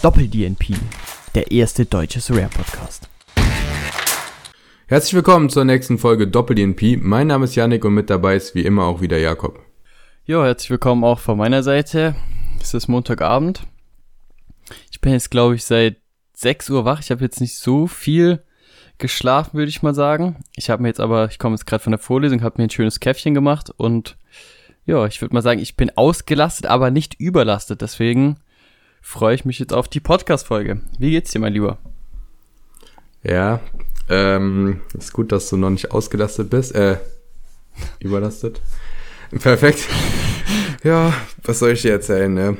Doppel-DNP, der erste deutsche Rare-Podcast. Herzlich willkommen zur nächsten Folge Doppel-DNP. Mein Name ist Yannick und mit dabei ist wie immer auch wieder Jakob. Jo, herzlich willkommen auch von meiner Seite. Es ist Montagabend. Ich bin jetzt, glaube ich, seit 6 Uhr wach. Ich habe jetzt nicht so viel geschlafen, würde ich mal sagen. Ich habe mir jetzt aber, ich komme jetzt gerade von der Vorlesung, habe mir ein schönes Käffchen gemacht und ja, ich würde mal sagen, ich bin ausgelastet, aber nicht überlastet. Deswegen freue ich mich jetzt auf die Podcast-Folge. Wie geht's dir, mein Lieber? Ja, ähm, ist gut, dass du noch nicht ausgelastet bist, äh, überlastet. Perfekt. Ja, was soll ich dir erzählen, ne?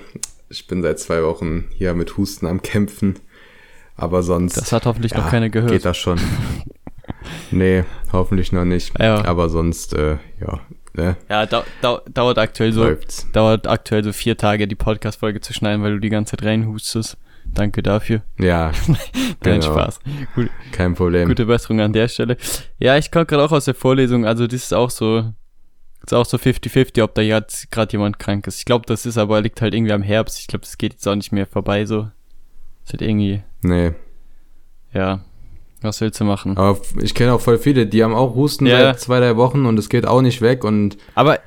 Ich bin seit zwei Wochen hier mit Husten am Kämpfen. Aber sonst. Das hat hoffentlich ja, noch keiner gehört. Geht das schon. nee, hoffentlich noch nicht. Ja. Aber sonst, äh, ja. Ne? Ja, dau dau dauert aktuell so. Läuft's. Dauert aktuell so vier Tage, die Podcast-Folge zu schneiden, weil du die ganze Zeit reinhustest. Danke dafür. Ja. Kein genau. Spaß. Gut, Kein Problem. Gute Besserung an der Stelle. Ja, ich komme gerade auch aus der Vorlesung, also das ist auch so. Ist auch so 50-50, ob da jetzt gerade jemand krank ist. Ich glaube, das ist aber liegt halt irgendwie am Herbst. Ich glaube, das geht jetzt auch nicht mehr vorbei so. Ist halt irgendwie. Nee. Ja. Was willst du machen? Aber ich kenne auch voll viele, die haben auch Husten ja. seit zwei, drei Wochen und es geht auch nicht weg und. Aber.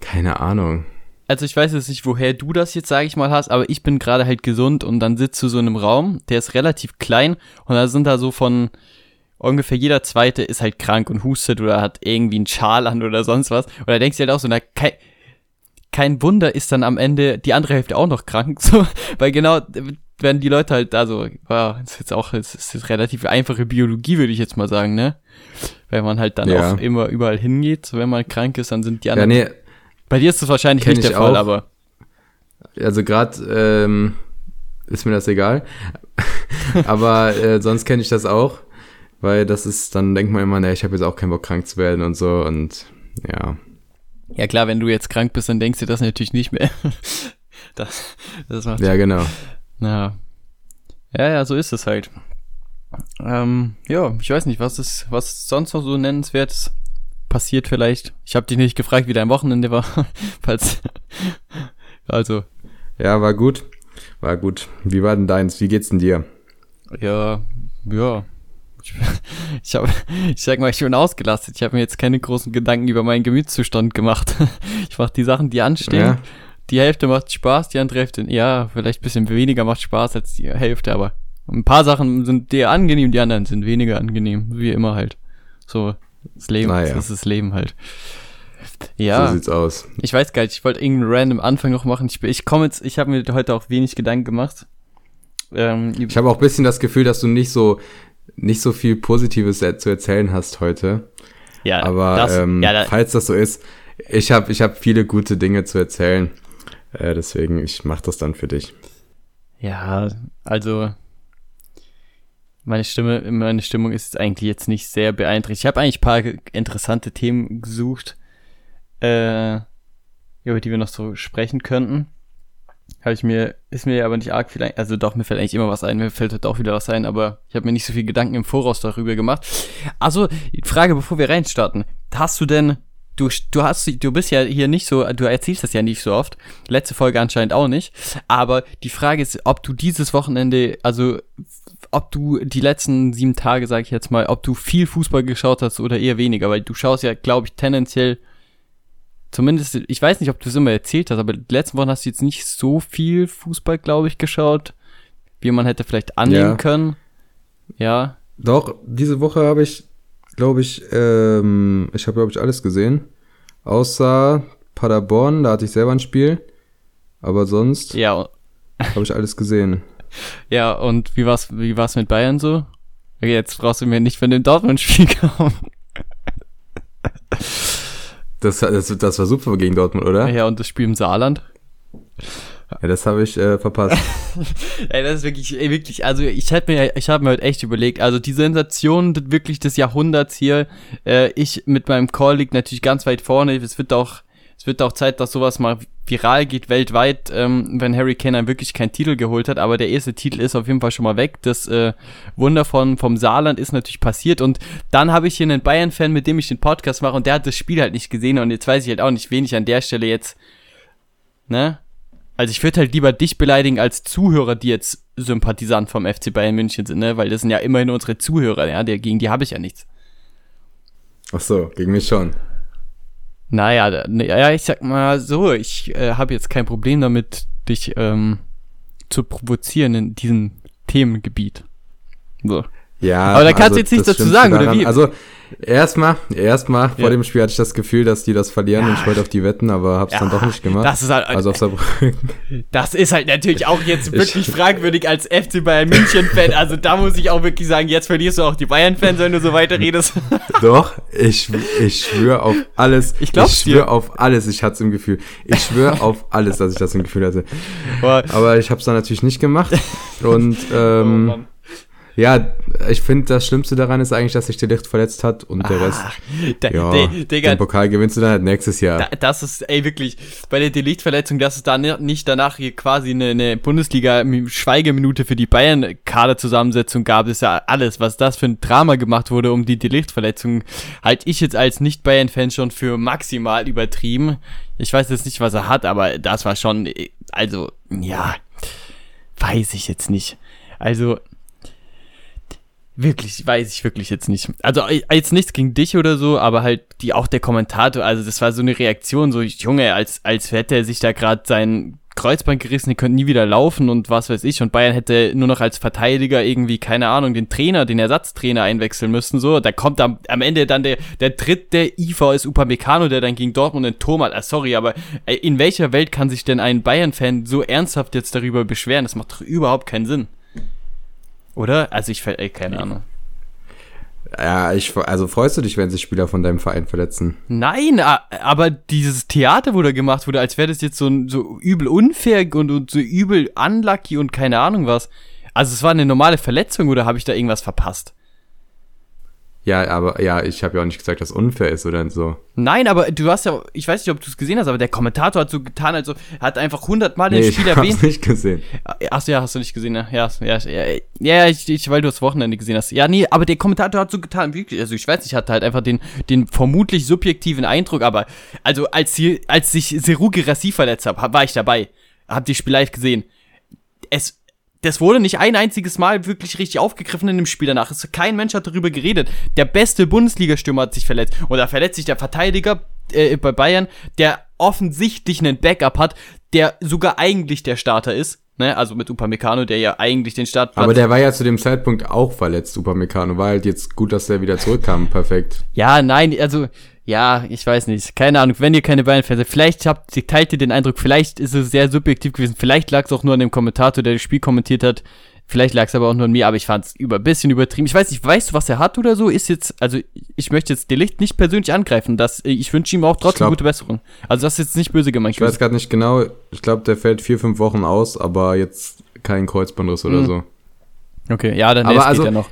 Keine Ahnung. Also ich weiß jetzt nicht, woher du das jetzt, sage ich mal, hast, aber ich bin gerade halt gesund und dann sitzt du so in einem Raum, der ist relativ klein und da sind da so von ungefähr jeder zweite ist halt krank und hustet oder hat irgendwie einen Schal an oder sonst was. Und da denkst du halt auch so, na, kein, kein Wunder ist dann am Ende die andere Hälfte auch noch krank, so, weil genau werden die Leute halt da so, wow, ist jetzt auch, das ist jetzt relativ einfache Biologie, würde ich jetzt mal sagen, ne? Wenn man halt dann ja. auch immer überall hingeht, so wenn man krank ist, dann sind die anderen. Ja, nee. Bei dir ist das wahrscheinlich nicht der Fall, auch. aber. Also gerade ähm, ist mir das egal. aber äh, sonst kenne ich das auch, weil das ist, dann denkt man immer, ne, ich habe jetzt auch keinen Bock krank zu werden und so und ja. Ja klar, wenn du jetzt krank bist, dann denkst du das natürlich nicht mehr. das, das macht ja, genau. Ja. Ja, ja, so ist es halt. Ähm, ja, ich weiß nicht, was ist, was sonst noch so nennenswertes passiert vielleicht. Ich habe dich nicht gefragt, wie dein Wochenende war, falls. also. Ja, war gut. War gut. Wie war denn deins? Wie geht's denn dir? Ja, ja. Ich, ich habe, ich sag mal, ich bin ausgelastet. Ich habe mir jetzt keine großen Gedanken über meinen Gemütszustand gemacht. Ich mache die Sachen, die anstehen. Ja die Hälfte macht Spaß, die andere Hälfte, ja, vielleicht ein bisschen weniger macht Spaß als die Hälfte, aber ein paar Sachen sind dir angenehm, die anderen sind weniger angenehm, wie immer halt. So, das Leben, naja. das ist das Leben halt. Ja. So sieht's aus. Ich weiß gar nicht, ich wollte irgendeinen random Anfang noch machen. Ich, ich komme jetzt, ich habe mir heute auch wenig Gedanken gemacht. Ähm, ich habe auch ein bisschen das Gefühl, dass du nicht so, nicht so viel Positives zu erzählen hast heute. Ja, aber das, ähm, ja, da, falls das so ist, ich habe ich hab viele gute Dinge zu erzählen. Äh, deswegen, ich mache das dann für dich. Ja, also meine Stimme, meine Stimmung ist eigentlich jetzt nicht sehr beeinträchtigt. Ich habe eigentlich ein paar interessante Themen gesucht, äh, über die wir noch so sprechen könnten. Habe ich mir, ist mir aber nicht arg viel, also doch, mir fällt eigentlich immer was ein, mir fällt heute auch wieder was ein, aber ich habe mir nicht so viel Gedanken im Voraus darüber gemacht. Also, Frage, bevor wir reinstarten. Hast du denn du, du hast, du bist ja hier nicht so, du erzählst das ja nicht so oft. Letzte Folge anscheinend auch nicht. Aber die Frage ist, ob du dieses Wochenende, also ob du die letzten sieben Tage, sag ich jetzt mal, ob du viel Fußball geschaut hast oder eher weniger, weil du schaust ja, glaube ich, tendenziell, zumindest, ich weiß nicht, ob du es immer erzählt hast, aber die letzten Wochen hast du jetzt nicht so viel Fußball, glaube ich, geschaut, wie man hätte vielleicht annehmen ja. können. Ja. Doch, diese Woche habe ich glaube ich, ähm, ich habe, glaube ich, alles gesehen. Außer Paderborn, da hatte ich selber ein Spiel. Aber sonst ja. habe ich alles gesehen. Ja, und wie war's, wie war's mit Bayern so? Okay, jetzt brauchst du mir nicht von dem Dortmund-Spiel kommen. Das, das, das war super gegen Dortmund, oder? Ja, und das Spiel im Saarland. Ja, das habe ich äh, verpasst. ey, das ist wirklich, ey, wirklich, also ich hätte mir, ich habe mir halt echt überlegt, also die Sensation wirklich des Jahrhunderts hier, äh, ich mit meinem Call liegt natürlich ganz weit vorne, es wird auch, es wird auch Zeit, dass sowas mal viral geht weltweit, ähm, wenn Harry Kane dann wirklich keinen Titel geholt hat, aber der erste Titel ist auf jeden Fall schon mal weg. Das äh, Wunder von vom Saarland ist natürlich passiert und dann habe ich hier einen Bayern-Fan, mit dem ich den Podcast mache und der hat das Spiel halt nicht gesehen und jetzt weiß ich halt auch nicht, wen ich an der Stelle jetzt, ne? Also ich würde halt lieber dich beleidigen als Zuhörer, die jetzt Sympathisant vom FC Bayern München sind, ne? Weil das sind ja immerhin unsere Zuhörer, ja, der, gegen die habe ich ja nichts. Ach so, gegen mich schon. Naja, ja, ich sag mal so, ich äh, habe jetzt kein Problem damit, dich ähm, zu provozieren in diesem Themengebiet. So. Ja, aber da kannst also, du jetzt nichts dazu sagen, daran, oder wie? Also erstmal, erstmal ja. vor dem Spiel hatte ich das Gefühl, dass die das verlieren ja. und ich wollte auf die wetten, aber hab's ja, dann doch nicht gemacht. Das ist halt, also auf Saarbrücken. Das ist halt natürlich auch jetzt wirklich ich, fragwürdig als FC Bayern München Fan. Also da muss ich auch wirklich sagen, jetzt verlierst du auch die Bayern Fans, wenn du so weiter redest. Doch, ich ich schwöre auf alles. Ich glaube Ich schwöre auf alles, ich hatte es im Gefühl. Ich schwöre auf alles, dass ich das im Gefühl hatte. Boah. Aber ich habe es dann natürlich nicht gemacht und ähm, oh ja, ich finde, das Schlimmste daran ist eigentlich, dass sich der Licht verletzt hat und ah, der Rest. Da, ja, de, Digga, den Pokal gewinnst du dann halt nächstes Jahr. Da, das ist, ey, wirklich, bei der Delichtverletzung, dass es da nicht danach hier quasi eine, eine Bundesliga-Schweigeminute für die Bayern-Kaderzusammensetzung gab, ist ja alles, was das für ein Drama gemacht wurde um die Delichtverletzung, halte ich jetzt als Nicht-Bayern-Fan schon für maximal übertrieben. Ich weiß jetzt nicht, was er hat, aber das war schon, also, ja, weiß ich jetzt nicht. Also, Wirklich, weiß ich wirklich jetzt nicht. Also äh, jetzt nichts gegen dich oder so, aber halt die auch der Kommentator, also das war so eine Reaktion, so Junge, als als hätte er sich da gerade sein Kreuzband gerissen, die könnte nie wieder laufen und was weiß ich. Und Bayern hätte nur noch als Verteidiger irgendwie, keine Ahnung, den Trainer, den Ersatztrainer einwechseln müssen. So, da kommt am, am Ende dann der, der dritte IVS Upamecano, der dann gegen Dortmund den Turm hat. Ah, sorry, aber äh, in welcher Welt kann sich denn ein Bayern-Fan so ernsthaft jetzt darüber beschweren? Das macht doch überhaupt keinen Sinn. Oder? Also ich, ey, keine Ahnung. Ja, ich, also freust du dich, wenn sich Spieler von deinem Verein verletzen? Nein, aber dieses Theater, wo da gemacht wurde, als wäre das jetzt so, so übel unfair und, und so übel unlucky und keine Ahnung was. Also es war eine normale Verletzung oder habe ich da irgendwas verpasst? Ja, aber ja, ich habe ja auch nicht gesagt, dass unfair ist oder so. Nein, aber du hast ja, ich weiß nicht, ob du es gesehen hast, aber der Kommentator hat so getan, also hat einfach hundertmal den nee, Spiel erwähnt. Ich hab's nicht gesehen. Achso, ja, hast du nicht gesehen, ja, ja, ja, ja, ja ich, ich, weil du das Wochenende gesehen hast. Ja, nee, aber der Kommentator hat so getan, wirklich, also ich weiß nicht, hatte halt einfach den, den vermutlich subjektiven Eindruck, aber also als, hier, als sich Seru Gerassi verletzt hat, war ich dabei, hab die Spiel live gesehen. Es das wurde nicht ein einziges Mal wirklich richtig aufgegriffen in dem Spiel danach. Es, kein Mensch hat darüber geredet. Der beste Bundesliga-Stürmer hat sich verletzt. Oder verletzt sich der Verteidiger äh, bei Bayern, der offensichtlich einen Backup hat, der sogar eigentlich der Starter ist. Ne, also mit Upamecano, der ja eigentlich den Start. Aber der war ja zu dem Zeitpunkt auch verletzt, Upamecano. War halt jetzt gut, dass der wieder zurückkam. Perfekt. Ja, nein, also ja, ich weiß nicht. Keine Ahnung, wenn ihr keine Bayern-Fans seid, vielleicht habt, teilt ihr den Eindruck, vielleicht ist es sehr subjektiv gewesen, vielleicht lag es auch nur an dem Kommentator, der das Spiel kommentiert hat, vielleicht lag es aber auch nur an mir, aber ich fand es über, bisschen übertrieben. Ich weiß nicht, weißt du, was er hat oder so? Ist jetzt, also ich möchte jetzt Delicht nicht persönlich angreifen, das, ich wünsche ihm auch trotzdem glaub, gute Besserung. Also das ist jetzt nicht böse gemeint. Ich weiß gerade nicht genau, ich glaube, der fällt vier, fünf Wochen aus, aber jetzt kein Kreuzbandriss oder mhm. so. Okay, ja, dann aber also, geht er noch.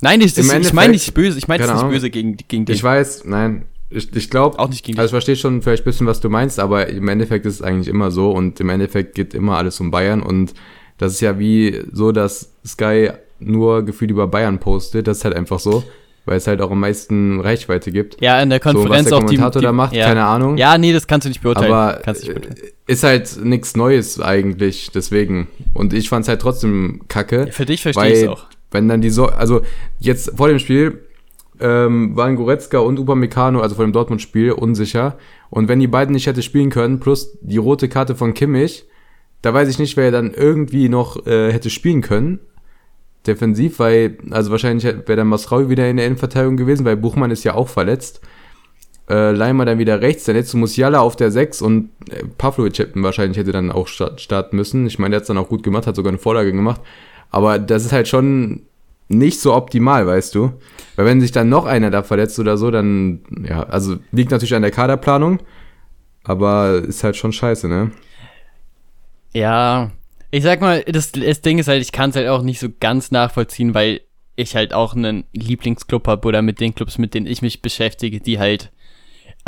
Nein, ich, ich meine nicht böse, ich meine nicht böse gegen, gegen den. Ich weiß, nein, ich, ich glaube, auch nicht gegen Also ich verstehe schon vielleicht ein bisschen, was du meinst, aber im Endeffekt ist es eigentlich immer so und im Endeffekt geht immer alles um Bayern und das ist ja wie so, dass Sky nur gefühlt über Bayern postet. Das ist halt einfach so, weil es halt auch am meisten Reichweite gibt. Ja, in der Konferenz so, was der Kommentator die, die, da macht, ja. keine Ahnung. Ja, nee, das kannst du nicht beurteilen. Aber nicht beurteilen. ist halt nichts Neues eigentlich, deswegen. Und ich fand es halt trotzdem kacke. Ja, für dich verstehe ich es auch. Wenn dann die so, also jetzt vor dem Spiel ähm, waren Goretzka und Upamecano, also vor dem Dortmund-Spiel, unsicher. Und wenn die beiden nicht hätte spielen können, plus die rote Karte von Kimmich, da weiß ich nicht, wer dann irgendwie noch äh, hätte spielen können. Defensiv, weil, also wahrscheinlich wäre dann Masraui wieder in der Innenverteidigung gewesen, weil Buchmann ist ja auch verletzt. Äh, Leimer dann wieder rechts, dann jetzt Musiala auf der 6 und äh, Pavlovic wahrscheinlich hätte dann auch starten müssen. Ich meine, der hat dann auch gut gemacht, hat sogar eine Vorlage gemacht. Aber das ist halt schon nicht so optimal, weißt du? Weil wenn sich dann noch einer da verletzt oder so, dann, ja, also liegt natürlich an der Kaderplanung, aber ist halt schon scheiße, ne? Ja, ich sag mal, das, das Ding ist halt, ich kann es halt auch nicht so ganz nachvollziehen, weil ich halt auch einen Lieblingsclub habe oder mit den Clubs, mit denen ich mich beschäftige, die halt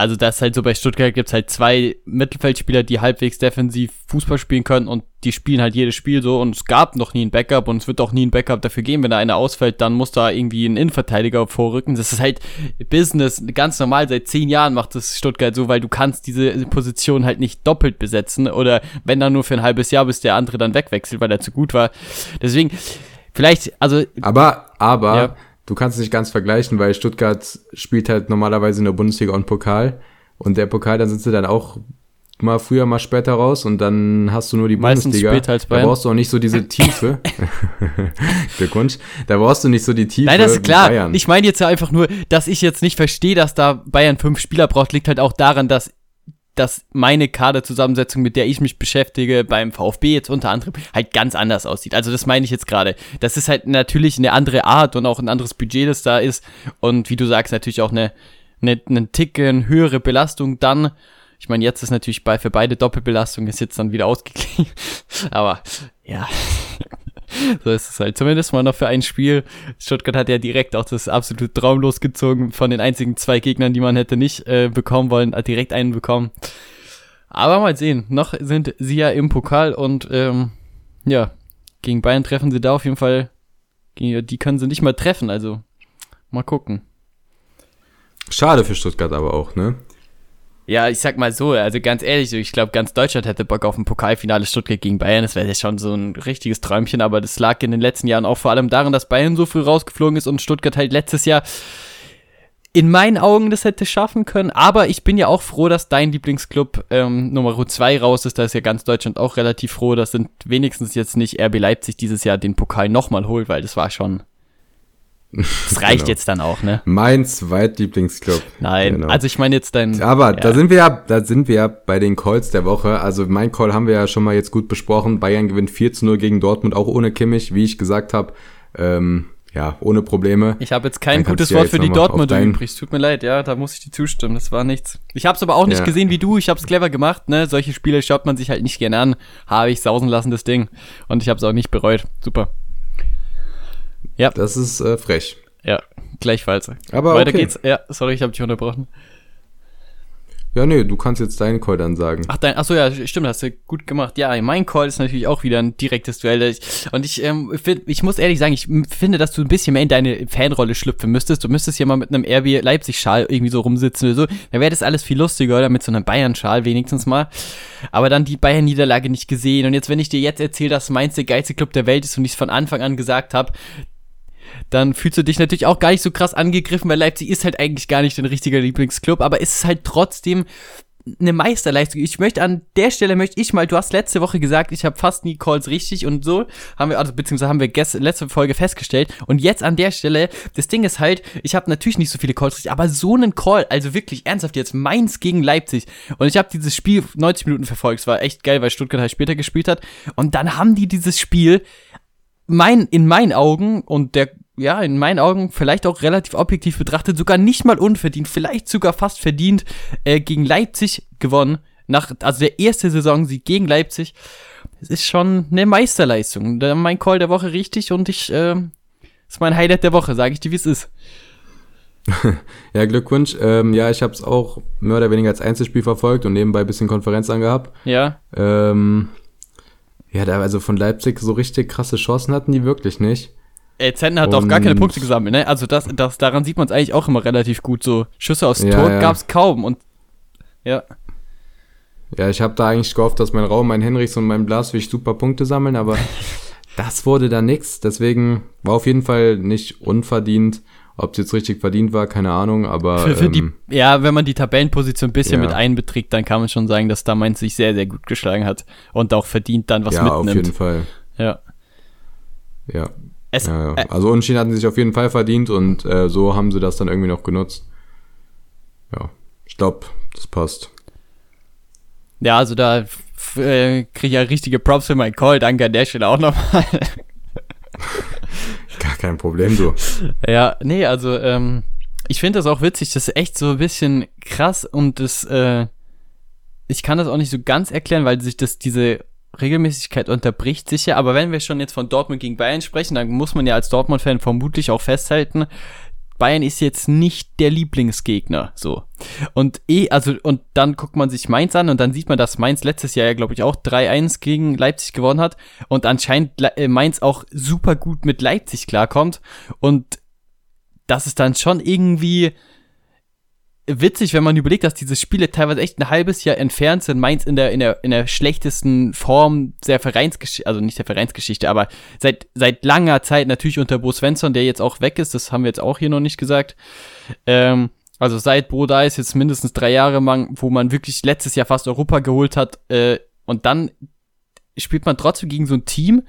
also das ist halt so bei Stuttgart gibt's halt zwei Mittelfeldspieler, die halbwegs defensiv Fußball spielen können und die spielen halt jedes Spiel so und es gab noch nie ein Backup und es wird auch nie ein Backup dafür geben, wenn da einer ausfällt, dann muss da irgendwie ein Innenverteidiger vorrücken. Das ist halt Business, ganz normal, seit zehn Jahren macht das Stuttgart so, weil du kannst diese Position halt nicht doppelt besetzen oder wenn dann nur für ein halbes Jahr, bis der andere dann wegwechselt, weil er zu gut war. Deswegen, vielleicht, also. Aber, aber, ja du kannst es nicht ganz vergleichen, weil Stuttgart spielt halt normalerweise in der Bundesliga und Pokal. Und der Pokal, da sind sie dann auch mal früher, mal später raus und dann hast du nur die Meistens Bundesliga. Als Bayern. Da brauchst du auch nicht so diese Tiefe. Glückwunsch. Da brauchst du nicht so die Tiefe. Nein, das ist klar. Ich meine jetzt einfach nur, dass ich jetzt nicht verstehe, dass da Bayern fünf Spieler braucht, liegt halt auch daran, dass dass meine Kaderzusammensetzung, mit der ich mich beschäftige, beim VfB jetzt unter anderem halt ganz anders aussieht. Also das meine ich jetzt gerade. Das ist halt natürlich eine andere Art und auch ein anderes Budget, das da ist. Und wie du sagst, natürlich auch eine, eine, eine Ticken höhere Belastung dann. Ich meine, jetzt ist natürlich bei, für beide Doppelbelastung ist jetzt dann wieder ausgeglichen. Aber ja, so ist es halt. Zumindest mal noch für ein Spiel. Stuttgart hat ja direkt auch das absolute Traum losgezogen von den einzigen zwei Gegnern, die man hätte nicht äh, bekommen wollen, hat direkt einen bekommen. Aber mal sehen. Noch sind sie ja im Pokal und ähm, ja, gegen Bayern treffen sie da auf jeden Fall. Die können sie nicht mal treffen, also mal gucken. Schade für Stuttgart aber auch, ne? Ja, ich sag mal so, also ganz ehrlich, ich glaube, ganz Deutschland hätte Bock auf ein Pokalfinale Stuttgart gegen Bayern. Das wäre ja schon so ein richtiges Träumchen, aber das lag in den letzten Jahren auch vor allem daran, dass Bayern so früh rausgeflogen ist und Stuttgart halt letztes Jahr in meinen Augen das hätte schaffen können. Aber ich bin ja auch froh, dass dein Lieblingsclub ähm, Nummer 2 raus ist. Da ist ja ganz Deutschland auch relativ froh. dass sind wenigstens jetzt nicht RB Leipzig dieses Jahr den Pokal nochmal holt, weil das war schon das reicht genau. jetzt dann auch, ne? Mein Zweitlieblingsclub. Nein, genau. also ich meine jetzt dein. Aber ja. da sind wir ja, da sind wir ja bei den Calls der Woche. Also mein Call haben wir ja schon mal jetzt gut besprochen. Bayern gewinnt 4 zu 0 gegen Dortmund, auch ohne Kimmich, wie ich gesagt habe. Ähm, ja, ohne Probleme. Ich habe jetzt kein gutes Wort für die Dortmunder übrig. Tut mir leid, ja, da muss ich dir zustimmen. Das war nichts. Ich habe es aber auch nicht ja. gesehen wie du. Ich habe es clever gemacht, ne? Solche Spiele schaut man sich halt nicht gerne an. Habe ich sausen lassen, das Ding. Und ich habe es auch nicht bereut. Super. Ja. Das ist äh, frech. Ja, gleichfalls. Aber Weiter okay. geht's. Ja, sorry, ich habe dich unterbrochen. Ja, nee, du kannst jetzt deinen Call dann sagen. Ach, dein, ach so, ja, stimmt, hast du gut gemacht. Ja, mein Call ist natürlich auch wieder ein direktes Duell. Und ich, ähm, find, ich muss ehrlich sagen, ich finde, dass du ein bisschen mehr in deine Fanrolle schlüpfen müsstest. Du müsstest hier mal mit einem RB Leipzig-Schal irgendwie so rumsitzen oder so. Dann wäre das alles viel lustiger, oder? Mit so einem Bayern-Schal wenigstens mal. Aber dann die Bayern-Niederlage nicht gesehen. Und jetzt, wenn ich dir jetzt erzähle, dass Mainz der geilste Club der Welt ist und ich es von Anfang an gesagt habe, dann fühlst du dich natürlich auch gar nicht so krass angegriffen, weil Leipzig ist halt eigentlich gar nicht dein richtiger Lieblingsclub, aber es ist halt trotzdem eine Meisterleistung. Ich möchte an der Stelle möchte ich mal, du hast letzte Woche gesagt, ich habe fast nie Calls richtig und so haben wir also beziehungsweise haben wir gest, letzte Folge festgestellt und jetzt an der Stelle, das Ding ist halt, ich habe natürlich nicht so viele Calls richtig, aber so einen Call, also wirklich ernsthaft jetzt Mainz gegen Leipzig und ich habe dieses Spiel 90 Minuten verfolgt. Es war echt geil, weil Stuttgart halt später gespielt hat und dann haben die dieses Spiel mein, in meinen Augen und der, ja, in meinen Augen vielleicht auch relativ objektiv betrachtet, sogar nicht mal unverdient, vielleicht sogar fast verdient, äh, gegen Leipzig gewonnen. Nach, also der erste Saison sie gegen Leipzig. Es ist schon eine Meisterleistung. Mein Call der Woche richtig und ich, äh, ist mein Highlight der Woche, sage ich dir, wie es ist. ja, Glückwunsch. Ähm, ja, ich habe es auch mehr oder weniger als Einzelspiel verfolgt und nebenbei ein bisschen Konferenz angehabt. Ja. Ähm, ja, da also von Leipzig so richtig krasse Chancen hatten die wirklich nicht. Ey, Zentner hat auch gar keine Punkte gesammelt, ne? Also das, das daran sieht man es eigentlich auch immer relativ gut. So Schüsse aus ja, Tor ja. gab's kaum und ja. Ja, ich habe da eigentlich gehofft, dass mein Raum, mein Henrichs und mein Blaswig super Punkte sammeln, aber das wurde da nix. Deswegen war auf jeden Fall nicht unverdient. Ob es jetzt richtig verdient war, keine Ahnung, aber. Für, für ähm, die, ja, wenn man die Tabellenposition ein bisschen ja. mit einbeträgt, dann kann man schon sagen, dass da Mainz sich sehr, sehr gut geschlagen hat und auch verdient dann was ja, mitnimmt. Ja, auf jeden Fall. Ja. Ja. Es, ja, ja. Äh, also Unschieden hatten sie sich auf jeden Fall verdient und äh, so haben sie das dann irgendwie noch genutzt. Ja, ich glaube, das passt. Ja, also da äh, kriege ich ja richtige Props für meinen Call. Danke an der Stelle auch nochmal. Gar kein Problem, du. ja, nee, also ähm, ich finde das auch witzig, das ist echt so ein bisschen krass und das, äh, ich kann das auch nicht so ganz erklären, weil sich das, diese Regelmäßigkeit unterbricht sicher, aber wenn wir schon jetzt von Dortmund gegen Bayern sprechen, dann muss man ja als Dortmund-Fan vermutlich auch festhalten, Bayern ist jetzt nicht der Lieblingsgegner, so. Und eh, also, und dann guckt man sich Mainz an und dann sieht man, dass Mainz letztes Jahr ja, glaube ich, auch 3-1 gegen Leipzig gewonnen hat und anscheinend äh, Mainz auch super gut mit Leipzig klarkommt und das ist dann schon irgendwie, witzig, wenn man überlegt, dass diese Spiele teilweise echt ein halbes Jahr entfernt sind. Mainz in der, in der, in der schlechtesten Form der Vereinsgeschichte, also nicht der Vereinsgeschichte, aber seit, seit langer Zeit natürlich unter Bo Svensson, der jetzt auch weg ist, das haben wir jetzt auch hier noch nicht gesagt. Ähm, also seit Bo da ist, jetzt mindestens drei Jahre lang, wo man wirklich letztes Jahr fast Europa geholt hat, äh, und dann spielt man trotzdem gegen so ein Team,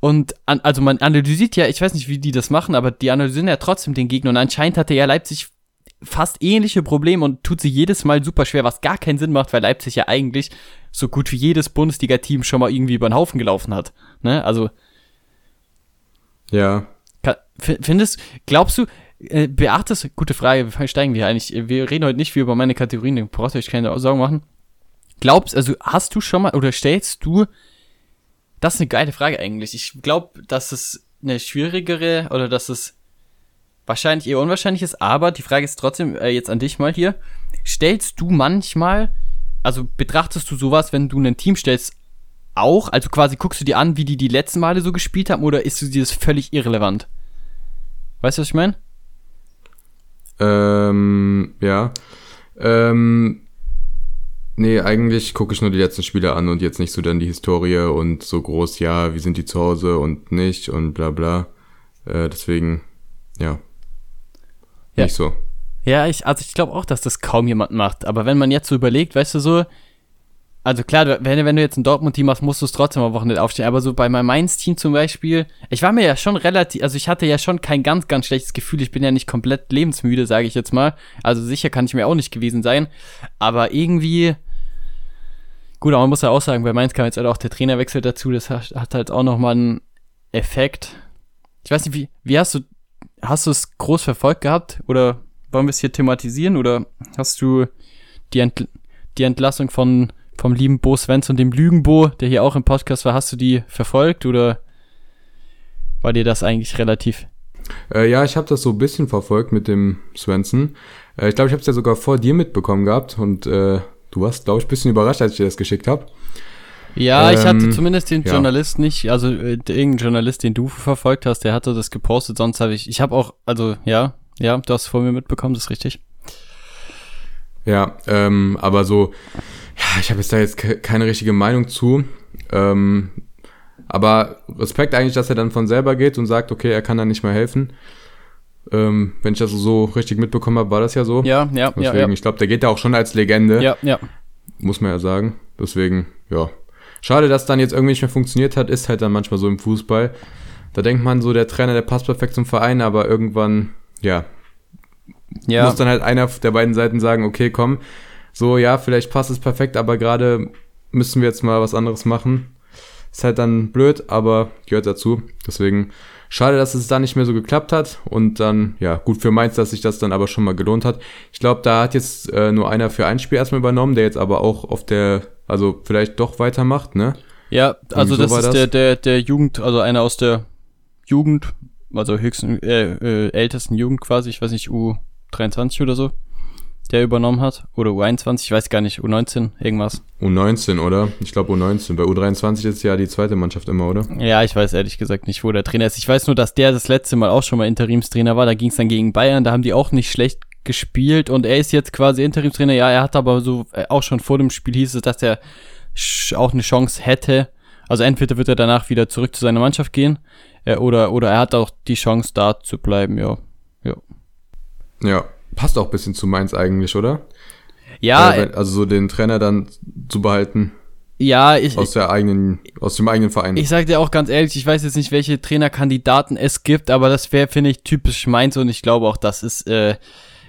und an, also man analysiert ja, ich weiß nicht, wie die das machen, aber die analysieren ja trotzdem den Gegner. Und anscheinend hatte ja Leipzig fast ähnliche Probleme und tut sie jedes Mal super schwer, was gar keinen Sinn macht, weil Leipzig ja eigentlich so gut wie jedes Bundesliga-Team schon mal irgendwie über den Haufen gelaufen hat. Ne? Also. Ja. Findest, glaubst du, äh, beachtest, gute Frage, steigen wir eigentlich, wir reden heute nicht viel über meine Kategorien, da brauchst du euch keine Sorgen machen. Glaubst, also hast du schon mal, oder stellst du, das ist eine geile Frage eigentlich. Ich glaube, dass es eine schwierigere, oder dass es wahrscheinlich eher unwahrscheinlich ist, aber die Frage ist trotzdem äh, jetzt an dich mal hier. Stellst du manchmal, also betrachtest du sowas, wenn du ein Team stellst, auch? Also quasi guckst du dir an, wie die die letzten Male so gespielt haben oder ist dir das völlig irrelevant? Weißt du, was ich meine? Ähm, ja. Ähm, nee, eigentlich gucke ich nur die letzten Spiele an und jetzt nicht so dann die Historie und so groß, ja, wie sind die zu Hause und nicht und bla bla. Äh, deswegen, ja. Ja. Nicht so. Ja, ich, also ich glaube auch, dass das kaum jemand macht. Aber wenn man jetzt so überlegt, weißt du so, also klar, wenn, wenn du jetzt ein Dortmund-Team hast, musst du es trotzdem am Wochenende aufstehen. Aber so bei meinem Mainz-Team zum Beispiel, ich war mir ja schon relativ, also ich hatte ja schon kein ganz, ganz schlechtes Gefühl. Ich bin ja nicht komplett lebensmüde, sage ich jetzt mal. Also sicher kann ich mir auch nicht gewesen sein. Aber irgendwie, gut, aber man muss ja auch sagen, bei Mainz kam jetzt halt auch der Trainerwechsel dazu. Das hat, hat halt auch nochmal einen Effekt. Ich weiß nicht, wie, wie hast du hast du es groß verfolgt gehabt oder wollen wir es hier thematisieren oder hast du die, Ent die Entlassung von vom lieben Bo Svensson, dem Lügenbo, der hier auch im Podcast war, hast du die verfolgt oder war dir das eigentlich relativ? Äh, ja, ich habe das so ein bisschen verfolgt mit dem Svensson. Äh, ich glaube, ich habe es ja sogar vor dir mitbekommen gehabt und äh, du warst, glaube ich, ein bisschen überrascht, als ich dir das geschickt habe. Ja, ähm, ich hatte ähm, zumindest den ja. Journalist nicht, also äh, irgendein Journalist, den du verfolgt hast, der hatte das gepostet, sonst habe ich, ich habe auch, also ja, ja, du hast vor mir mitbekommen, das ist richtig. Ja, ähm, aber so, ja, ich habe jetzt da jetzt ke keine richtige Meinung zu. Ähm, aber Respekt eigentlich, dass er dann von selber geht und sagt, okay, er kann da nicht mehr helfen. Ähm, wenn ich das so richtig mitbekommen habe, war das ja so. Ja, ja, Deswegen, ja, ja. ich glaube, der geht ja auch schon als Legende. Ja, ja. Muss man ja sagen. Deswegen, ja, Schade, dass dann jetzt irgendwie nicht mehr funktioniert hat, ist halt dann manchmal so im Fußball. Da denkt man so, der Trainer, der passt perfekt zum Verein, aber irgendwann, ja, ja. muss dann halt einer der beiden Seiten sagen, okay, komm, so, ja, vielleicht passt es perfekt, aber gerade müssen wir jetzt mal was anderes machen. Ist halt dann blöd, aber gehört dazu. Deswegen schade, dass es da nicht mehr so geklappt hat. Und dann, ja, gut für Mainz, dass sich das dann aber schon mal gelohnt hat. Ich glaube, da hat jetzt äh, nur einer für ein Spiel erstmal übernommen, der jetzt aber auch auf der also vielleicht doch weitermacht, ne? Ja, also so das ist das? der, der, der Jugend, also einer aus der Jugend, also höchsten, äh, äh, ältesten Jugend quasi, ich weiß nicht, U23 oder so, der übernommen hat. Oder U21, ich weiß gar nicht, U19, irgendwas. U19, oder? Ich glaube U19. Bei U23 ist ja die zweite Mannschaft immer, oder? Ja, ich weiß ehrlich gesagt nicht, wo der Trainer ist. Ich weiß nur, dass der das letzte Mal auch schon mal Interimstrainer war. Da ging es dann gegen Bayern, da haben die auch nicht schlecht gespielt und er ist jetzt quasi Interimstrainer. Ja, er hat aber so, äh, auch schon vor dem Spiel hieß es, dass er auch eine Chance hätte. Also entweder wird er danach wieder zurück zu seiner Mannschaft gehen äh, oder, oder er hat auch die Chance da zu bleiben, ja. Ja, ja passt auch ein bisschen zu Mainz eigentlich, oder? Ja. Äh, also so den Trainer dann zu behalten. Ja, ich. Aus der eigenen, aus dem eigenen Verein. Ich sag dir auch ganz ehrlich, ich weiß jetzt nicht, welche Trainerkandidaten es gibt, aber das wäre, finde ich, typisch Mainz und ich glaube auch, das ist, äh,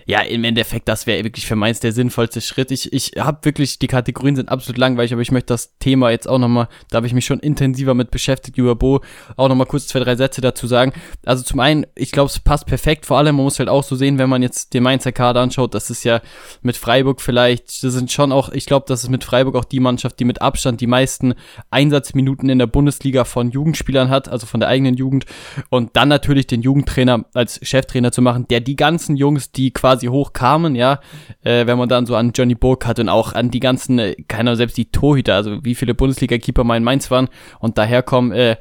ja, im Endeffekt, das wäre wirklich für meins der sinnvollste Schritt. Ich, ich habe wirklich, die Kategorien sind absolut langweilig, aber ich möchte das Thema jetzt auch nochmal, da habe ich mich schon intensiver mit beschäftigt über Bo, auch nochmal kurz zwei, drei Sätze dazu sagen. Also zum einen, ich glaube, es passt perfekt, vor allem, man muss halt auch so sehen, wenn man jetzt den Mainzer Kader anschaut, das ist ja mit Freiburg vielleicht, das sind schon auch, ich glaube, das ist mit Freiburg auch die Mannschaft, die mit Abstand die meisten Einsatzminuten in der Bundesliga von Jugendspielern hat, also von der eigenen Jugend und dann natürlich den Jugendtrainer als Cheftrainer zu machen, der die ganzen Jungs, die quasi hochkamen, ja, äh, wenn man dann so an Johnny Burkhardt und auch an die ganzen, äh, keiner, selbst die Torhüter, also wie viele Bundesliga-Keeper mal in Mainz waren und daherkommen, äh,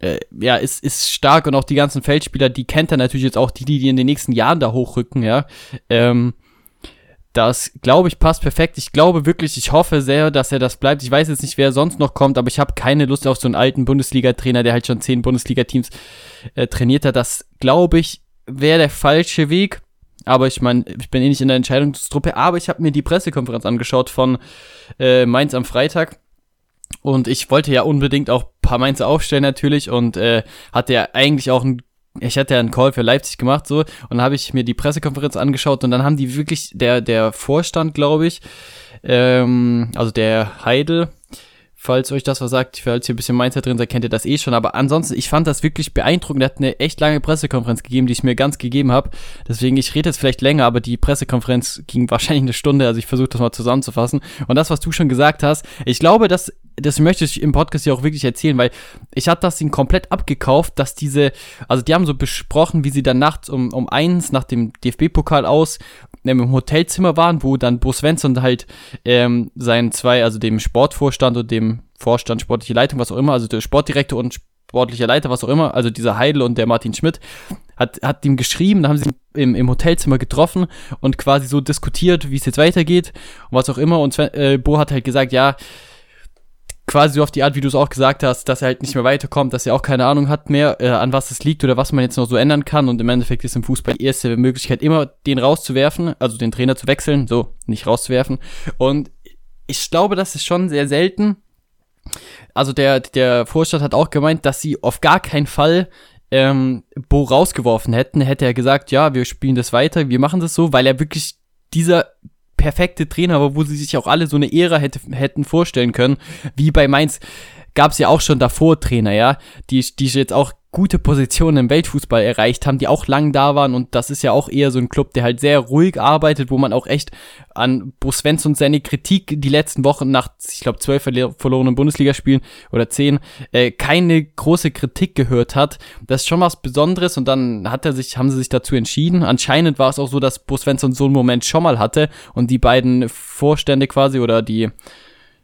äh, ja, ist, ist stark und auch die ganzen Feldspieler, die kennt er natürlich jetzt auch die, die in den nächsten Jahren da hochrücken, ja. Ähm, das, glaube ich, passt perfekt. Ich glaube wirklich, ich hoffe sehr, dass er das bleibt. Ich weiß jetzt nicht, wer sonst noch kommt, aber ich habe keine Lust auf so einen alten Bundesliga-Trainer, der halt schon zehn Bundesliga-Teams äh, trainiert hat. Das, glaube ich, wäre der falsche Weg. Aber ich meine, ich bin eh nicht in der Entscheidungstruppe, aber ich habe mir die Pressekonferenz angeschaut von äh, Mainz am Freitag. Und ich wollte ja unbedingt auch paar Mainzer aufstellen natürlich und äh, hatte ja eigentlich auch ein ich hatte ja einen Call für Leipzig gemacht, so, und dann habe ich mir die Pressekonferenz angeschaut und dann haben die wirklich, der, der Vorstand, glaube ich, ähm, also der Heidel, falls euch das was sagt, falls ihr ein bisschen Mindset drin seid, kennt ihr das eh schon. Aber ansonsten, ich fand das wirklich beeindruckend. Er hat eine echt lange Pressekonferenz gegeben, die ich mir ganz gegeben habe. Deswegen, ich rede jetzt vielleicht länger, aber die Pressekonferenz ging wahrscheinlich eine Stunde. Also ich versuche das mal zusammenzufassen. Und das, was du schon gesagt hast, ich glaube, dass das möchte ich im Podcast ja auch wirklich erzählen, weil ich hatte das ihnen komplett abgekauft, dass diese, also die haben so besprochen, wie sie dann nachts um, um eins nach dem DFB-Pokal aus im Hotelzimmer waren, wo dann Bo Svensson halt ähm, seinen zwei, also dem Sportvorstand und dem Vorstand, sportliche Leitung, was auch immer, also der Sportdirektor und sportlicher Leiter, was auch immer, also dieser Heidel und der Martin Schmidt, hat, hat ihm geschrieben, dann haben sie im, im Hotelzimmer getroffen und quasi so diskutiert, wie es jetzt weitergeht und was auch immer. Und äh, Bo hat halt gesagt, ja, quasi so auf die Art, wie du es auch gesagt hast, dass er halt nicht mehr weiterkommt, dass er auch keine Ahnung hat mehr, äh, an was es liegt oder was man jetzt noch so ändern kann. Und im Endeffekt ist im Fußball die erste Möglichkeit immer, den rauszuwerfen, also den Trainer zu wechseln, so, nicht rauszuwerfen. Und ich glaube, das ist schon sehr selten. Also der, der Vorstand hat auch gemeint, dass sie auf gar keinen Fall ähm, Bo rausgeworfen hätten. Hätte er gesagt, ja, wir spielen das weiter, wir machen das so, weil er wirklich dieser perfekte Trainer, aber wo sie sich auch alle so eine Ära hätte, hätten vorstellen können, wie bei Mainz gab es ja auch schon davor Trainer, ja, die, die jetzt auch gute Positionen im Weltfußball erreicht haben, die auch lang da waren und das ist ja auch eher so ein Club, der halt sehr ruhig arbeitet, wo man auch echt an Bo Svensson seine Kritik die letzten Wochen nach, ich glaube, zwölf verlorenen Bundesligaspielen oder zehn, äh, keine große Kritik gehört hat. Das ist schon was Besonderes und dann hat er sich, haben sie sich dazu entschieden. Anscheinend war es auch so, dass Bo Svensson so einen Moment schon mal hatte und die beiden Vorstände quasi oder die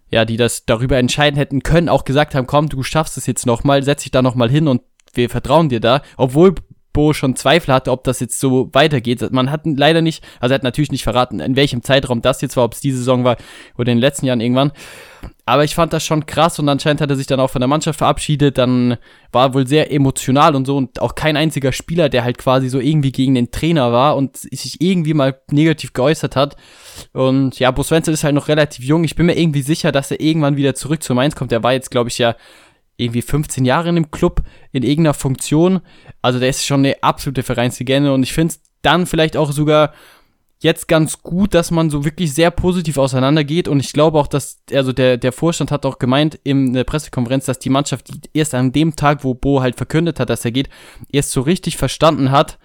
ja, die das darüber entscheiden hätten können, auch gesagt haben, komm, du schaffst es jetzt nochmal, setz dich da nochmal hin und wir vertrauen dir da, obwohl Bo schon Zweifel hatte, ob das jetzt so weitergeht. Man hat leider nicht, also er hat natürlich nicht verraten, in welchem Zeitraum das jetzt war, ob es diese Saison war oder in den letzten Jahren irgendwann. Aber ich fand das schon krass und anscheinend hat er sich dann auch von der Mannschaft verabschiedet. Dann war wohl sehr emotional und so und auch kein einziger Spieler, der halt quasi so irgendwie gegen den Trainer war und sich irgendwie mal negativ geäußert hat. Und ja, Bo Svensson ist halt noch relativ jung. Ich bin mir irgendwie sicher, dass er irgendwann wieder zurück zu Mainz kommt. Der war jetzt, glaube ich, ja irgendwie 15 Jahre in dem Club in irgendeiner Funktion. Also der ist schon eine absolute Vereinslegende und ich finde es dann vielleicht auch sogar jetzt ganz gut, dass man so wirklich sehr positiv auseinandergeht und ich glaube auch, dass, also der, der Vorstand hat auch gemeint in der Pressekonferenz, dass die Mannschaft erst an dem Tag, wo Bo halt verkündet hat, dass er geht, erst so richtig verstanden hat,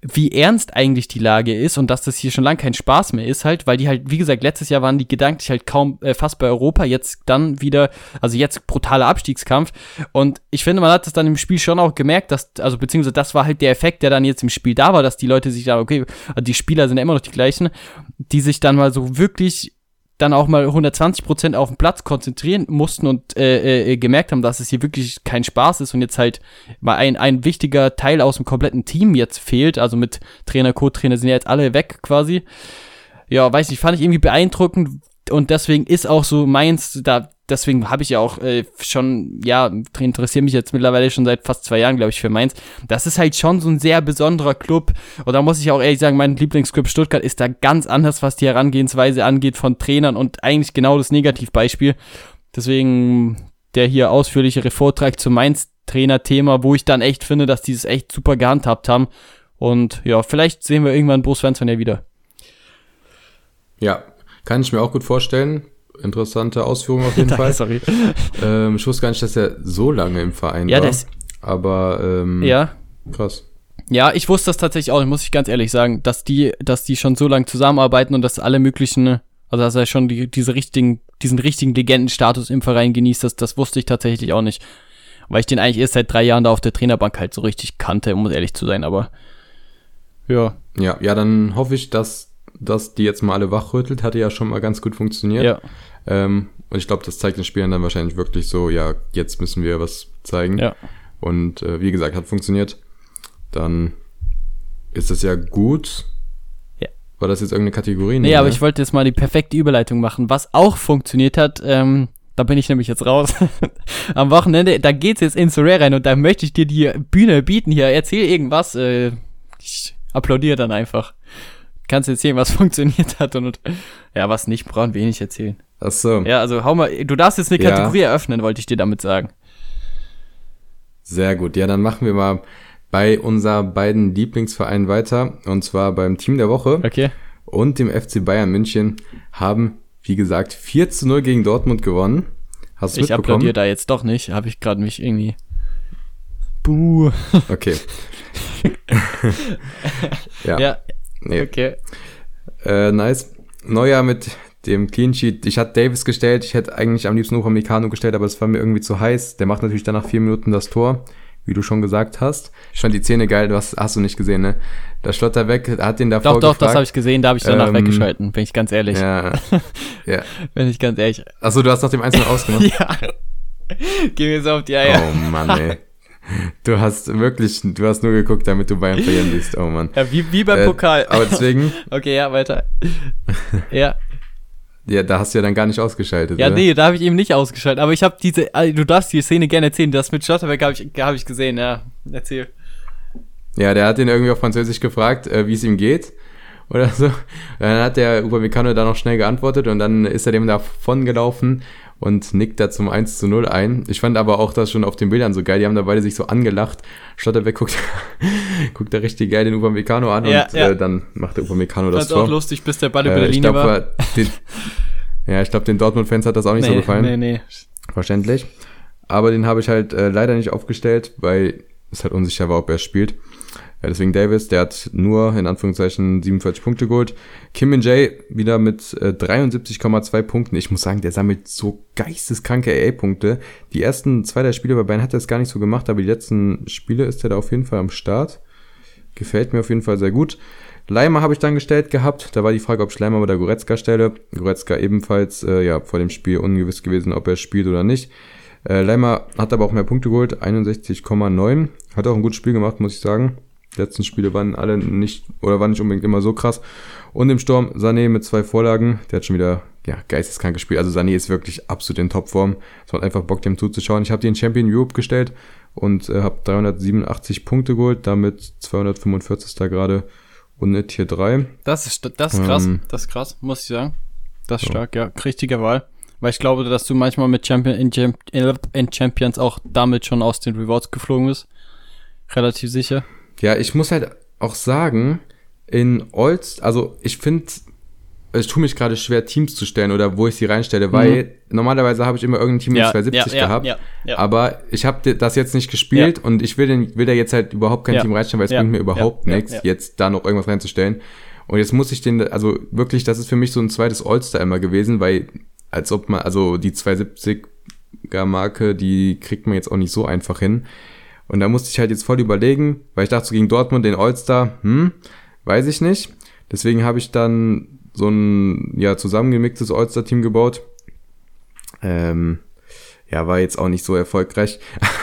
wie ernst eigentlich die Lage ist und dass das hier schon lange kein Spaß mehr ist halt, weil die halt, wie gesagt, letztes Jahr waren die gedanklich halt kaum äh, fast bei Europa, jetzt dann wieder, also jetzt brutaler Abstiegskampf. Und ich finde, man hat das dann im Spiel schon auch gemerkt, dass, also beziehungsweise das war halt der Effekt, der dann jetzt im Spiel da war, dass die Leute sich da, okay, die Spieler sind immer noch die gleichen, die sich dann mal so wirklich dann auch mal 120 Prozent auf den Platz konzentrieren mussten und äh, äh, gemerkt haben, dass es hier wirklich kein Spaß ist und jetzt halt mal ein, ein wichtiger Teil aus dem kompletten Team jetzt fehlt. Also mit Trainer, Co-Trainer sind ja jetzt alle weg quasi. Ja, weiß nicht, fand ich irgendwie beeindruckend und deswegen ist auch so meins, da deswegen habe ich ja auch äh, schon, ja, interessiere mich jetzt mittlerweile schon seit fast zwei Jahren, glaube ich, für Mainz. Das ist halt schon so ein sehr besonderer Club. Und da muss ich auch ehrlich sagen, mein Lieblingsclub Stuttgart ist da ganz anders, was die Herangehensweise angeht von Trainern und eigentlich genau das Negativbeispiel. Deswegen der hier ausführlichere Vortrag zu Mainz Trainerthema, wo ich dann echt finde, dass die es echt super gehandhabt haben. Und ja, vielleicht sehen wir irgendwann Bruce Svensson ja wieder. Ja, kann ich mir auch gut vorstellen. Interessante Ausführung auf jeden Fall. Sorry. Ähm, ich wusste gar nicht, dass er so lange im Verein Ja, war. das- Aber ähm, Ja. krass. Ja, ich wusste das tatsächlich auch, muss ich ganz ehrlich sagen, dass die, dass die schon so lange zusammenarbeiten und dass alle möglichen, also dass er schon die, diese richtigen, diesen richtigen Legendenstatus im Verein genießt, das, das wusste ich tatsächlich auch nicht. Weil ich den eigentlich erst seit drei Jahren da auf der Trainerbank halt so richtig kannte, um ehrlich zu sein, aber ja, Ja, ja, dann hoffe ich, dass, dass die jetzt mal alle wachrüttelt. Hatte ja schon mal ganz gut funktioniert. ja, Ähm, und ich glaube, das zeigt den Spielern dann wahrscheinlich wirklich so, ja, jetzt müssen wir was zeigen. ja. Und äh, wie gesagt, hat funktioniert. Dann ist das ja gut. Ja. War das jetzt irgendeine Kategorie? Nee, aber ne? ich wollte jetzt mal die perfekte Überleitung machen. Was auch funktioniert hat, ähm, da bin ich nämlich jetzt raus. Am Wochenende, da geht's jetzt in Sorare rein und da möchte ich dir die Bühne bieten hier. Erzähl irgendwas. Äh, ich applaudiere dann einfach. Kannst erzählen, was funktioniert hat und, und ja, was nicht, brauchen wir eh nicht erzählen. Ach so. Ja, also hau mal, du darfst jetzt eine Ja. Kategorie eröffnen, wollte ich dir damit sagen. Sehr gut. Ja, dann machen wir mal bei unser beiden Lieblingsvereinen weiter. Und zwar beim Team der Woche Okay. und dem FC Bayern München haben, wie gesagt, 4 zu 0 gegen Dortmund gewonnen. Hast du Ich mitbekommen? applaudiere da jetzt doch nicht. Habe ich gerade mich irgendwie. Buh. Okay. ja. Ja, Nee. okay. Äh, nice. Neuer mit dem Clean Sheet. Ich hatte Davis gestellt. Ich hätte eigentlich am liebsten Upamecano gestellt, aber es war mir irgendwie zu heiß. Der macht natürlich dann nach vier Minuten das Tor, wie du schon gesagt hast. Ich fand die Szene geil. Du hast, hast du nicht gesehen, ne? Da Schlotter weg, hat den davor Doch, doch, das gefragt. habe ich gesehen, da habe ich danach Ähm, weggeschalten, bin ich ganz ehrlich. Ja. ja. Bin ich ganz ehrlich. Achso, du hast nach dem Einzelnen ausgemacht. Ja. Geh mir so auf die Eier. Oh Mann, ey. Du hast wirklich, du hast nur geguckt, damit du Bayern verlieren siehst. Oh Mann. Ja, wie, wie beim Äh, Pokal. Aber deswegen, okay, ja, weiter. ja, ja, da hast du ja dann gar nicht ausgeschaltet. ja, oder? nee, da habe ich eben nicht ausgeschaltet. Aber ich habe diese, also, du darfst die Szene gerne erzählen. Das mit Schlotterbeck habe ich, hab ich gesehen, ja. Erzähl. Ja, der hat ihn irgendwie auf Französisch gefragt, äh, wie es ihm geht. Oder so. Dann hat der Upamecano da noch schnell geantwortet und dann ist er dem davon gelaufen und nickt da zum 1 zu 0 ein. Ich fand aber auch das schon auf den Bildern so geil. Die haben da beide sich so angelacht. Schlotterbeck guckt, guckt da richtig geil den Upamecano an Ja, und ja. Äh, dann macht der Upamecano das Fand's auch Tor. lustig, bis der Ball über Äh, der Linie glaub, war. Den, ja, ich glaube, den Dortmund-Fans hat das auch nicht so gefallen. nee, nee. Verständlich. Aber den habe ich halt äh, leider nicht aufgestellt, weil es halt unsicher war, ob er spielt. Ja, deswegen Davis, der hat nur in Anführungszeichen 47 Punkte geholt. Kim Min Jae wieder mit äh, 73,2 Punkten. Ich muss sagen, der sammelt so geisteskranke AA-Punkte. Die ersten zwei der Spiele bei Bayern hat er es gar nicht so gemacht, aber die letzten Spiele ist er da auf jeden Fall am Start. Gefällt mir auf jeden Fall sehr gut. Leimer habe ich dann gestellt gehabt. Da war die Frage, ob ich Leimer oder Goretzka stelle. Goretzka ebenfalls, äh, ja, vor dem Spiel ungewiss gewesen, ob er spielt oder nicht. Äh, Leimer hat aber auch mehr Punkte geholt, 61,9. Hat auch ein gutes Spiel gemacht, muss ich sagen. Letzten Spiele waren alle nicht, oder waren nicht unbedingt immer so krass. Und im Sturm Sané mit zwei Vorlagen. Der hat schon wieder, ja, geisteskrank gespielt. Also Sané ist wirklich absolut in Topform. Es macht einfach Bock, dem zuzuschauen. Ich habe den Champion Europe gestellt und äh, habe 387 Punkte geholt, damit 245. gerade und eine Tier 3. Das ist, das ist krass. Ähm, das ist krass, muss ich sagen. Das ist so. stark, ja. Richtige Wahl. Weil ich glaube, dass du manchmal mit Champion in, Champ in Champions auch damit schon aus den Rewards geflogen bist. Relativ sicher. Ja, ich muss halt auch sagen, in Olds, also ich finde, es tut mich gerade schwer, Teams zu stellen oder wo ich sie reinstelle, weil normalerweise habe ich immer irgendein Team mit 270 gehabt. Mhm. ja, ja. Aber ich habe das jetzt nicht gespielt und ich will, den, will da jetzt halt überhaupt kein Ja. Team reinstellen, weil es Ja. bringt mir überhaupt Ja. nichts, Ja. jetzt da noch irgendwas reinzustellen. Und jetzt muss ich den, also wirklich, das ist für mich so ein zweites All-Star immer gewesen, weil als ob man, also die 270er Marke, die kriegt man jetzt auch nicht so einfach hin. Und da musste ich halt jetzt voll überlegen, weil ich dachte so gegen Dortmund den All-Star, hm, weiß ich nicht. Deswegen habe ich dann so ein ja zusammengemixtes All-Star-Team gebaut. Ähm, ja, war jetzt auch nicht so erfolgreich,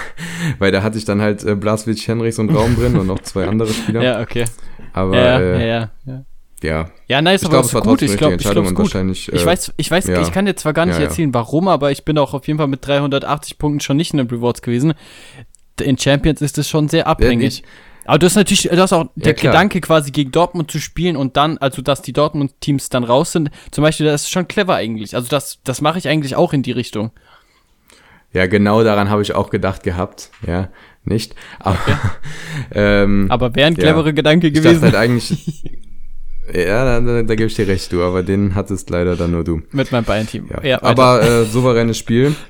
weil da hatte ich dann halt äh, Blaswitz, Henrichs und Raum drin und noch zwei andere Spieler. Ja, okay. Aber Ja, äh, ja, ja, ja. ja, nice, ich aber glaube, das es war gut. Ich glaube, ich glaube, gut. wahrscheinlich. Ich äh, weiß, ich weiß, ja. ich kann dir zwar gar nicht ja. erzählen, warum, aber ich bin auch auf jeden Fall mit 380 Punkten schon nicht in den Rewards gewesen. In Champions ist es schon sehr abhängig. aber du hast natürlich, du hast auch der klar. Gedanke quasi gegen Dortmund zu spielen und dann, also dass die Dortmund-Teams dann raus sind. Zum Beispiel, das ist schon clever eigentlich. Also das, das mache ich eigentlich auch in die Richtung. Ja, genau daran habe ich auch gedacht gehabt. Ja, nicht. Aber, okay. ähm, aber wäre ein cleverer ja, Gedanke gewesen. Ich dachte halt eigentlich, ja, da, da, da gebe ich dir recht, du, aber den hattest leider dann nur du. Mit meinem Bayern-Team. Ja. ja aber äh, souveränes Spiel.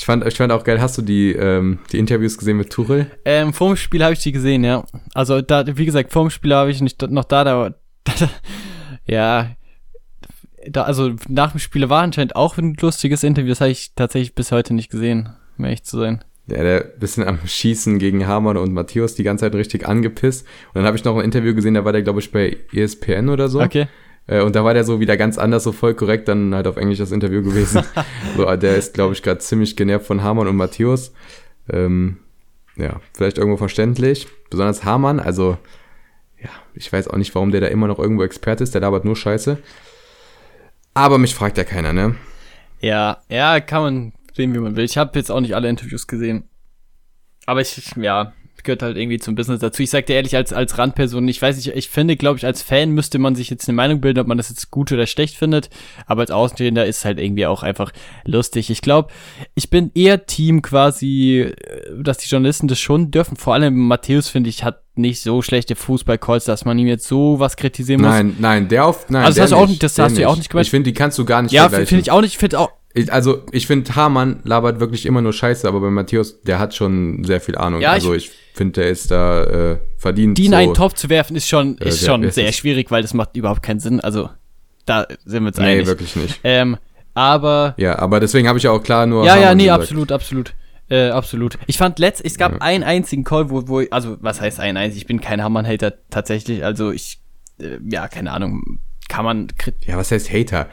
Ich fand, ich fand auch geil, hast du die, ähm, die Interviews gesehen mit Tuchel? Ähm, vorm Spiel habe ich die gesehen, ja. Also da, wie gesagt, vorm Spiel habe ich nicht noch da, da, da ja, da, also nach dem Spiel war anscheinend auch ein lustiges Interview, das habe ich tatsächlich bis heute nicht gesehen, um ehrlich zu sein. Ja, der bisschen am Schießen gegen Hamann und Matthäus die ganze Zeit richtig angepisst. Und dann habe ich noch ein Interview gesehen, da war der, glaube ich, bei ESPN oder so. Okay. Äh, und da war der so wieder ganz anders, so voll korrekt, dann halt auf Englisch das Interview gewesen. so, der ist, glaube ich, gerade ziemlich genervt von Hamann und Matthäus. Ähm, ja, vielleicht irgendwo verständlich. Besonders Hamann, also, ja, ich weiß auch nicht, warum der da immer noch irgendwo Experte ist, der labert nur Scheiße. Aber mich fragt ja keiner, ne? Ja, ja, kann man sehen, wie man will. Ich habe jetzt auch nicht alle Interviews gesehen. Aber ich, ja, gehört halt irgendwie zum Business dazu. Ich sag dir ehrlich, als, als Randperson, ich weiß nicht, ich finde, glaube ich, als Fan müsste man sich jetzt eine Meinung bilden, ob man das jetzt gut oder schlecht findet. Aber als Außenstehender ist halt irgendwie auch einfach lustig. Ich glaube, ich bin eher Team quasi, äh, dass die Journalisten das schon dürfen. Vor allem Matthäus, finde ich, hat nicht so schlechte Fußballcalls, dass man ihm jetzt so was kritisieren muss. Nein, nein, der auf, nein, also das hast, du auch, das hast du ja auch nicht gemeint. Ich finde, die kannst du gar nicht ja, finde ich auch nicht. Ich finde auch, also ich finde, Hamann labert wirklich immer nur Scheiße, aber bei Matthäus, der hat schon sehr viel Ahnung. Ja, also ich, finde, der ist da äh, verdient. Die in so, einen Topf zu werfen, ist schon, äh, ist schon sehr schwierig, weil das macht überhaupt keinen Sinn. Also da sind wir nee, einig. Nee, wirklich nicht. Ähm, aber. Ja, aber deswegen habe ich ja auch klar nur. Ja, Hamann ja, nee, gesagt. absolut, absolut. Äh, absolut. Ich fand letzt, es gab ja. einen einzigen Call, wo, wo, also was heißt einen einzigen? Ich bin kein Hamann-Hater tatsächlich. Also ich, äh, ja, keine Ahnung, kann man. Ja, was heißt Hater?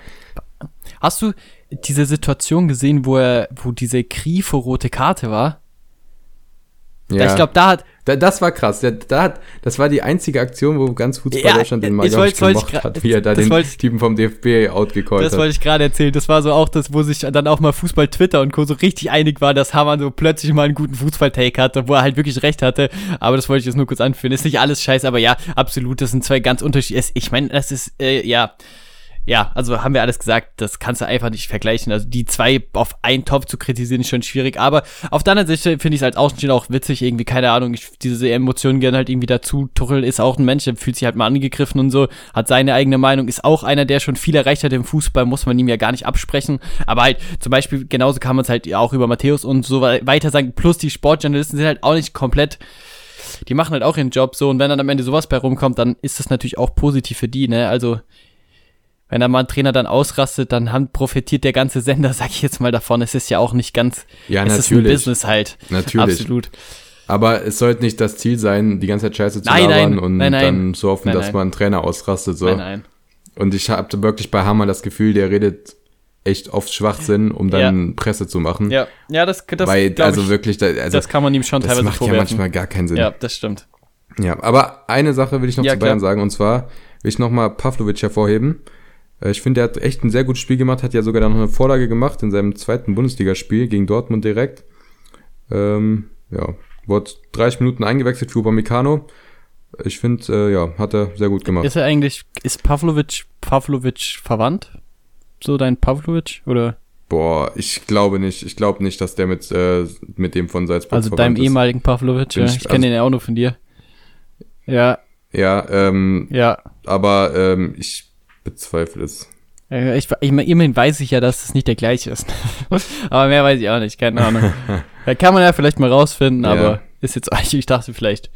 Hast du diese Situation gesehen, wo er, wo diese Grifo-rote Karte war? Ja. ich glaube, da hat. Da, das war krass. Da, da hat, das war die einzige Aktion, wo ganz Fußball ja, Deutschland den gemocht ich hat, wie er da den wollt, Typen vom DFB outgecallt hat. Das wollte ich gerade erzählen. Das war so auch das, wo sich dann auch mal Fußball Twitter und Co. so richtig einig war, dass Hamann so plötzlich mal einen guten Fußball-Take hatte, wo er halt wirklich recht hatte. Aber das wollte ich jetzt nur kurz anführen. Ist nicht alles scheiße, aber ja, absolut. Das sind zwei ganz unterschiedliche. Ich meine, das ist, äh, ja ja, also haben wir alles gesagt, das kannst du einfach nicht vergleichen. Also die zwei auf einen Topf zu kritisieren ist schon schwierig. Aber auf der anderen Seite finde ich es als Außenstehender auch witzig, irgendwie, keine Ahnung, ich, diese Emotionen gehen halt irgendwie dazu. Tuchel ist auch ein Mensch, der fühlt sich halt mal angegriffen und so, hat seine eigene Meinung, ist auch einer, der schon viel erreicht hat im Fußball, muss man ihm ja gar nicht absprechen. Aber halt, zum Beispiel, genauso kann man es halt auch über Matthäus und so weiter sagen. Plus die Sportjournalisten sind halt auch nicht komplett die machen halt auch ihren Job so und wenn dann am Ende sowas bei rumkommt, dann ist das natürlich auch positiv für die, ne? Also wenn da mal ein Trainer dann ausrastet, dann haben, profitiert der ganze Sender, sag ich jetzt mal davon. Es ist ja auch nicht ganz, ja, es natürlich. ist ein Business halt. Natürlich. Absolut. Aber es sollte nicht das Ziel sein, die ganze Zeit Scheiße zu nein, labern nein, und nein, dann zu hoffen, dass man einen Trainer ausrastet. So. Nein, nein. Und ich habe wirklich bei Hammer das Gefühl, der redet echt oft Schwachsinn, um dann ja. Presse zu machen. Ja, ja das, das Weil, also ich, wirklich, also, das kann man ihm schon teilweise Das macht vorwerfen. ja manchmal gar keinen Sinn. Ja, das stimmt. Ja, aber eine Sache will ich noch ja, zu Bayern klar. sagen, und zwar will ich nochmal Pavlovic hervorheben. Äh, ich finde, er hat echt ein sehr gutes Spiel gemacht, hat ja sogar dann noch eine Vorlage gemacht in seinem zweiten Bundesligaspiel gegen Dortmund direkt. Ähm, ja, wurde 30 Minuten eingewechselt für Upamecano. Ich finde, äh, ja, hat er sehr gut gemacht. Ist er eigentlich, ist Pavlovic, Pavlovic verwandt? So dein Pavlovic, oder? Boah, ich glaube nicht. Ich glaube nicht, dass der mit, äh, mit dem von Salzburg Also deinem ehemaligen Pavlovic, ja. Ich, ich kenne also, den ja auch nur von dir. Ja. Ja, ähm, ja. aber ähm, ich bezweifle es. Ich, ich, immerhin weiß ich ja, dass es nicht der gleiche ist. aber mehr weiß ich auch nicht, keine Ahnung. da kann man ja vielleicht mal rausfinden, ja. aber ist jetzt eigentlich, ich dachte vielleicht.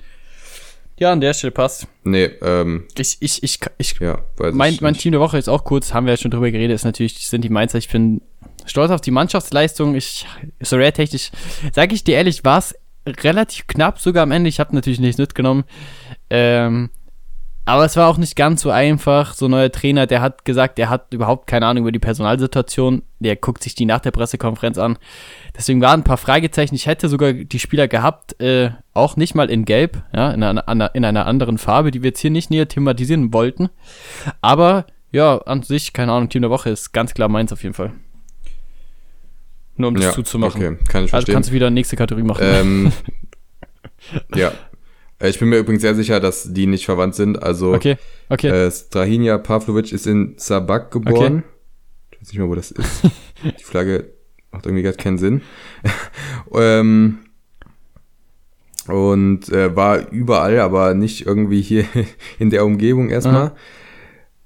Ja, an der Stelle passt. Nee, ähm. Ich, ich, ich, ich, ja, weiß mein, mein Team der Woche ist auch kurz, haben wir ja schon drüber geredet, ist natürlich, sind die Mainzer. Ich bin stolz auf die Mannschaftsleistung. Ich, so technisch, sag ich dir ehrlich, war es relativ knapp sogar am Ende. Ich habe natürlich nichts mitgenommen. Ähm, aber es war auch nicht ganz so einfach. So ein neuer Trainer, der hat gesagt, er hat überhaupt keine Ahnung über die Personalsituation. Der guckt sich die nach der Pressekonferenz an. Deswegen waren ein paar Fragezeichen. Ich hätte sogar die Spieler gehabt, äh, auch nicht mal in Gelb, ja, in einer, in einer anderen Farbe, die wir jetzt hier nicht näher thematisieren wollten. Aber ja, an sich, keine Ahnung, Team der Woche ist ganz klar meins auf jeden Fall. Nur um das ja, zuzumachen. Okay, kann ich also kannst du wieder nächste Kategorie machen. Ähm, ja, ich bin mir übrigens sehr sicher, dass die nicht verwandt sind. Also okay, okay. Äh, Strahinja Pavlovic ist in Zabak geboren. Okay. Ich weiß nicht mehr, wo das ist. die Flagge Macht irgendwie gar keinen Sinn. ähm, und äh, war überall, aber nicht irgendwie hier in der Umgebung erstmal.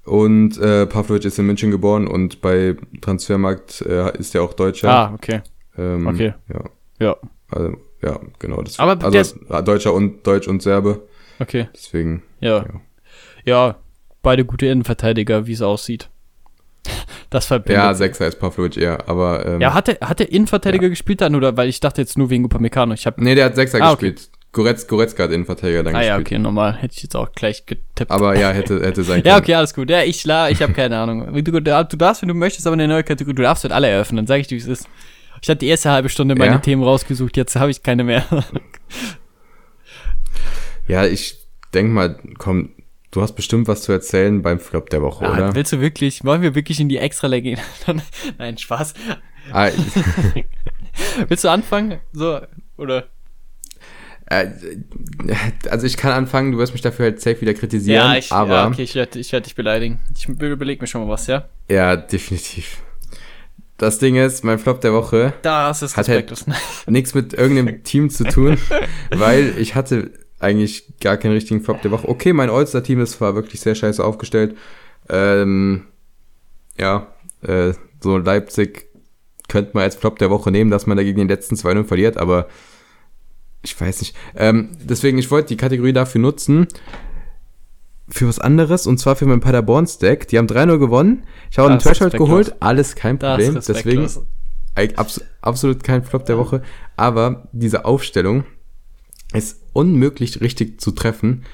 Und äh, Pavlovic ist in München geboren und bei Transfermarkt äh, ist er auch Deutscher. Ah, okay. Ähm, okay. Ja. Ja. Also, ja, genau. Das, Aber also Deutscher und Deutsch und Serbe. Okay. Deswegen. Ja. ja. Ja, beide gute Innenverteidiger, wie es aussieht. Das verbindet. Ja, Sechser ist Pavlovic eher, aber. Ähm, ja, hat er, hat er Innenverteidiger ja. gespielt dann oder weil ich dachte jetzt nur wegen Upamecano. Ich hab, nee, der hat Sechser ah, gespielt. Okay. Goretz, Goretzka hat Innenverteidiger dann ah, gespielt. Ah ja, okay, normal. Hätte ich jetzt auch gleich getippt. Aber ja, hätte, hätte sein können. ja, okay, alles gut. Ja, ich, ich habe keine Ahnung. Du, du, darfst, wenn du möchtest, aber eine neue Kategorie, du darfst halt alle eröffnen. Dann sag ich dir, wie es ist. Ich hatte die erste halbe Stunde meine ja? Themen rausgesucht, jetzt habe ich keine mehr. ja, ich denk mal, komm, du hast bestimmt was zu erzählen beim Flop der Woche, ah, oder? Willst du wirklich, wollen wir wirklich in die extra gehen? Nein, Spaß. Ah, willst du anfangen? So, oder? Äh, also ich kann anfangen, du wirst mich dafür halt safe wieder kritisieren, ja, ich, aber... Ja, okay, ich werde ich werd dich beleidigen. Ich überlege mir schon mal was, ja? Ja, definitiv. Das Ding ist, mein Flop der Woche das ist hat halt nichts mit irgendeinem Team zu tun, weil ich hatte eigentlich gar keinen richtigen Flop der Woche. Okay, mein All-Star-Team ist war wirklich sehr scheiße aufgestellt. Ähm, ja, äh, so Leipzig könnte man als Flop der Woche nehmen, dass man da gegen den letzten 2-0 verliert, aber ich weiß nicht. Ähm, deswegen, ich wollte die Kategorie dafür nutzen, für was anderes, und zwar für mein Paderborn-Stack. Die haben 3-0 gewonnen. Ich habe einen Threshold geholt, alles kein Problem. Deswegen abs absolut kein Flop der Woche. Aber diese Aufstellung ist unmöglich richtig zu treffen,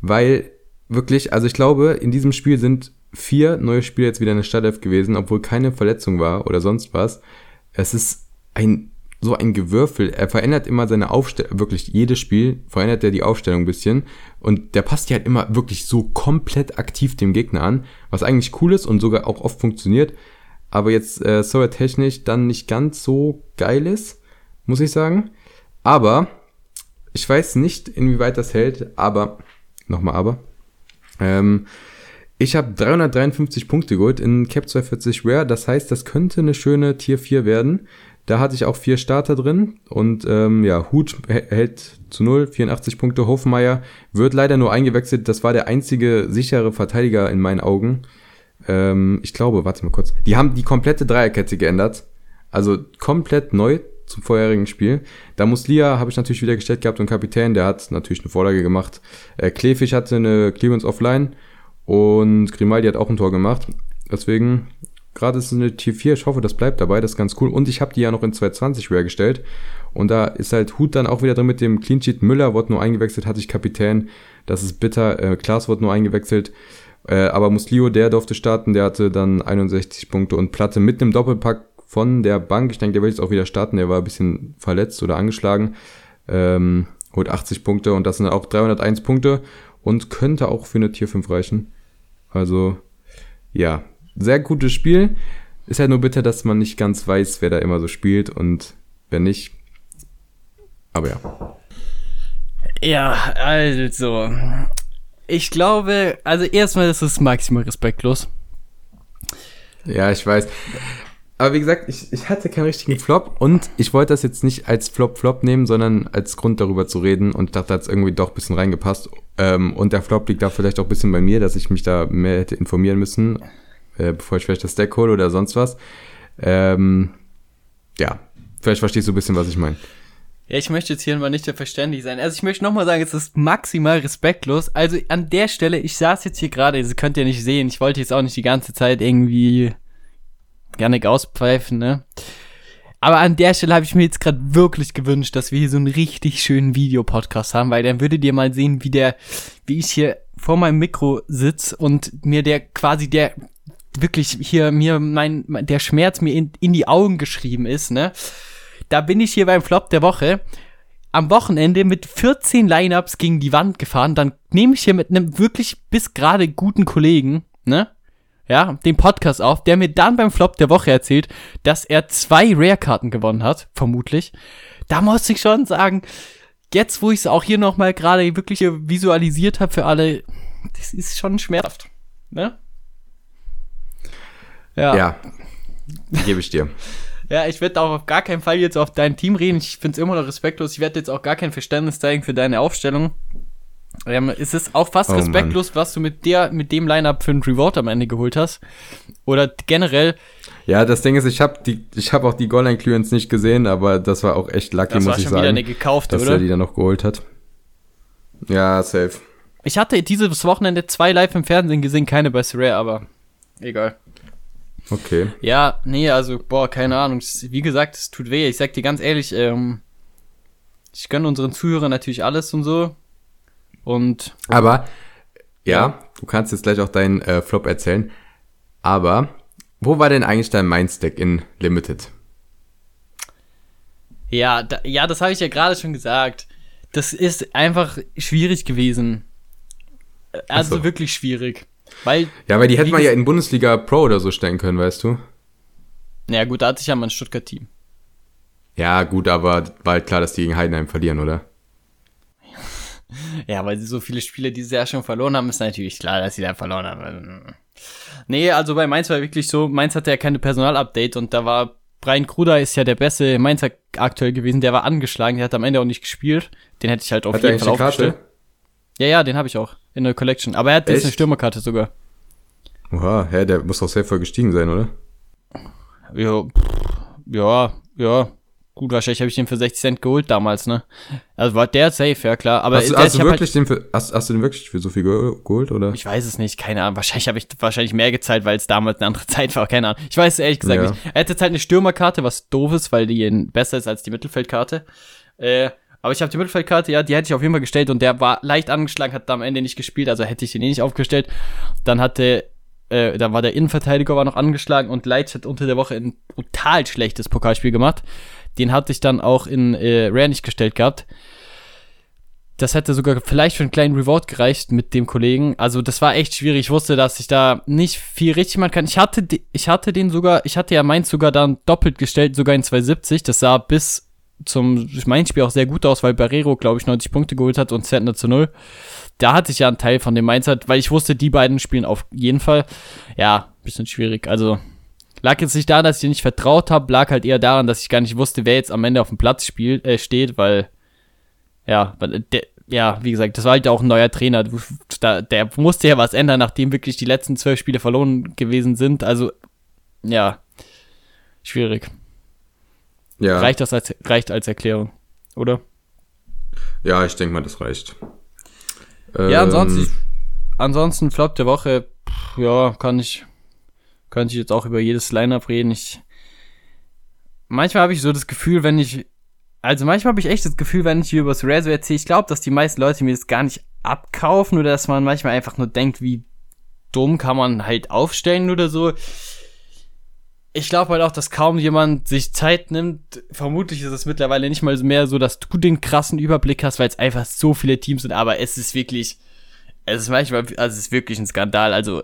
weil wirklich, also ich glaube, in diesem Spiel sind vier neue Spieler jetzt wieder in der Startelf gewesen, obwohl keine Verletzung war oder sonst was. Es ist ein so ein Gewürfel. Er verändert immer seine Aufstellung, wirklich jedes Spiel verändert er die Aufstellung ein bisschen. Und der passt die halt immer wirklich so komplett aktiv dem Gegner an, was eigentlich cool ist und sogar auch oft funktioniert. Aber jetzt äh, er technisch dann nicht ganz so geil ist, muss ich sagen. Aber ich weiß nicht, inwieweit das hält, aber, nochmal aber. Ähm, ich habe 353 Punkte geholt in Cap 240 Rare, das heißt, das könnte eine schöne Tier 4 werden. Da hatte ich auch vier Starter drin und ähm, ja, Hut hält zu null, 84 Punkte. Hofmeier wird leider nur eingewechselt. Das war der einzige sichere Verteidiger in meinen Augen. Ähm, ich glaube, warte mal kurz. Die haben die komplette Dreierkette geändert. Also komplett neu zum vorherigen Spiel. Da Muslia habe ich natürlich wieder gestellt gehabt und Kapitän, der hat natürlich eine Vorlage gemacht. Äh, Klefisch hatte eine Clearance offline und Grimaldi hat auch ein Tor gemacht. Deswegen Gerade ist es eine Tier 4, ich hoffe, das bleibt dabei, das ist ganz cool. Und ich habe die ja noch in 220 Rare gestellt. Und da ist halt Hut dann auch wieder drin mit dem Clean Sheet. Müller wurde nur eingewechselt, hatte ich Kapitän. Das ist bitter. Äh, Klaas wurde nur eingewechselt. Äh, aber Muslio, der durfte starten, der hatte dann 61 Punkte und Platte mit einem Doppelpack von der Bank. Ich denke, der will jetzt auch wieder starten. Der war ein bisschen verletzt oder angeschlagen. Ähm, holt 80 Punkte und das sind auch 301 Punkte und könnte auch für eine Tier 5 reichen. Also, ja, sehr gutes Spiel. Ist halt nur bitter, dass man nicht ganz weiß, wer da immer so spielt und wer nicht. Aber ja. Ja, also. Ich glaube, also erstmal ist es maximal respektlos. Ja, ich weiß. Aber wie gesagt, ich, ich hatte keinen richtigen Flop und ich wollte das jetzt nicht als Flop-Flop nehmen, sondern als Grund darüber zu reden und dachte, da hat es irgendwie doch ein bisschen reingepasst. Ähm, und der Flop liegt da vielleicht auch ein bisschen bei mir, dass ich mich da mehr hätte informieren müssen äh, bevor ich vielleicht das Deck hole oder sonst was. Ähm, ja, vielleicht verstehst du ein bisschen, was ich meine. Ja, ich möchte jetzt hier mal nicht der verständlich sein. Also ich möchte nochmal sagen, es ist maximal respektlos. Also an der Stelle, ich saß jetzt hier gerade, das könnt ihr nicht sehen, ich wollte jetzt auch nicht die ganze Zeit irgendwie gerne auspfeifen, ne? Aber an der Stelle habe ich mir jetzt gerade wirklich gewünscht, dass wir hier so einen richtig schönen Videopodcast haben, weil dann würdet ihr mal sehen, wie der, wie ich hier vor meinem Mikro sitz und mir der quasi der wirklich hier mir mein, der Schmerz mir in, in die Augen geschrieben ist, ne? Da bin ich hier beim Flop der Woche am Wochenende mit 14 Lineups gegen die Wand gefahren. Dann nehme ich hier mit einem wirklich bis gerade guten Kollegen, ne? Ja, den Podcast auf, der mir dann beim Flop der Woche erzählt, dass er zwei Rare-Karten gewonnen hat, vermutlich. Da muss ich schon sagen, jetzt wo ich es auch hier nochmal gerade wirklich visualisiert habe für alle, das ist schon schmerzhaft, ne? Ja. Ja, gebe ich dir. Ja, ich werde auch auf gar keinen Fall jetzt auf dein Team reden. Ich finde es immer noch respektlos. Ich werde jetzt auch gar kein Verständnis zeigen für deine Aufstellung. Ähm, es ist auch fast Oh, respektlos, was du mit der, mit dem Lineup für einen Reward am Ende geholt hast. Oder generell, Ja, das Ding ist, ich habe die, ich habe auch die Goal Clearance nicht gesehen, aber das war auch echt lucky, das muss war ich schon wieder sagen, eine gekaufte, dass oder? er die dann noch geholt hat. Ja, safe. Ich hatte dieses Wochenende zwei live im Fernsehen gesehen, keine bei Rare, aber egal. Okay. Ja, nee, also, boah, keine Ahnung. Wie gesagt, es tut weh. Ich sag dir ganz ehrlich, ähm, ich gönne unseren Zuhörern natürlich alles und so. Und Aber, ja, du kannst jetzt gleich auch deinen äh, Flop erzählen. Aber, wo war denn eigentlich dein Mindstack in Limited? ja, da, ja, das habe ich ja gerade schon gesagt. Das ist einfach schwierig gewesen. Äh, Also so. wirklich schwierig. Weil, Ja, weil die hätte Wie man ges- ja in Bundesliga Pro oder so stellen können, weißt du? naja gut, da hatte ich ja mein Stuttgart-Team. Ja, gut, aber war halt klar, dass die gegen Heidenheim verlieren, oder? Ja, weil sie so viele Spiele dieses Jahr schon verloren haben, ist natürlich klar, dass sie da verloren haben. Nee, also bei Mainz war wirklich so, Mainz hatte ja keine Personalupdate und da war Brian Kruder ist ja der beste Mainzer aktuell gewesen, der war angeschlagen, der hat am Ende auch nicht gespielt. Den hätte ich halt auf Hat jeden Fall aufgestellt. Ja, ja, den habe ich auch in der Collection. Aber er hat jetzt Echt? eine Stürmerkarte sogar. Oha, hä, der muss doch sehr voll gestiegen sein, oder? Ja, pff, ja, ja. Gut, wahrscheinlich habe ich den für 60 Cent geholt damals, ne? Also war der safe, ja klar. Aber Hast, du- der, hast, du halt, wirklich den für, hast, hast du den wirklich für so viel ge- geholt, oder? Ich weiß es nicht, keine Ahnung. Wahrscheinlich habe ich wahrscheinlich mehr gezahlt, weil es damals eine andere Zeit war, keine Ahnung. Ich weiß es ehrlich gesagt Ja. nicht. Er hat jetzt halt eine Stürmerkarte, was doof ist, weil die besser ist als die Mittelfeldkarte. Äh, aber ich habe die Mittelfeldkarte, ja, die hätte ich auf jeden Fall gestellt und der war leicht angeschlagen, hat da am Ende nicht gespielt, also hätte ich den eh nicht aufgestellt. Dann hatte, äh, da war der Innenverteidiger war noch angeschlagen und Leitz hat unter der Woche ein brutal schlechtes Pokalspiel gemacht. Den hatte ich dann auch in äh, Rare nicht gestellt gehabt das hätte sogar vielleicht für einen kleinen Reward gereicht mit dem Kollegen. Also das war echt schwierig. Ich wusste, dass ich da nicht viel richtig machen kann. Ich hatte, ich hatte den sogar, ich hatte ja meins sogar dann doppelt gestellt, sogar in 270. Das sah bis zum Mainz-Spiel auch sehr gut aus, weil Barrero, glaube ich, 90 Punkte geholt hat und Zentner zu null. Da hatte ich ja einen Teil von dem Mainz, weil ich wusste, die beiden spielen auf jeden Fall. Ja, bisschen schwierig. Also lag jetzt nicht daran, dass ich dir nicht vertraut habe, lag halt eher daran, dass ich gar nicht wusste, wer jetzt am Ende auf dem Platz spielt, äh, steht, weil ja, weil der, ja, wie gesagt, das war halt auch ein neuer Trainer. Da, der musste ja was ändern, nachdem wirklich die letzten zwölf Spiele verloren gewesen sind. Also, ja, schwierig. Ja, Reicht das als, reicht als Erklärung, oder? ja ich denke mal, das reicht. Ja, Ähm, ansonsten, ansonsten Flop der Woche, pff, ja, kann ich, könnte ich jetzt auch über jedes Line-Up reden. Ich, manchmal habe ich so das Gefühl, wenn ich, also manchmal habe ich echt das Gefühl, wenn ich über das so erzähle, ich glaube, dass die meisten Leute mir das gar nicht abkaufen oder dass man manchmal einfach nur denkt, wie dumm kann man halt aufstellen oder so. Ich glaube halt auch, dass kaum jemand sich Zeit nimmt. Vermutlich ist es mittlerweile nicht mal mehr so, dass du den krassen Überblick hast, weil es einfach so viele Teams sind. Aber es ist wirklich, es ist manchmal, also es ist wirklich ein Skandal. Also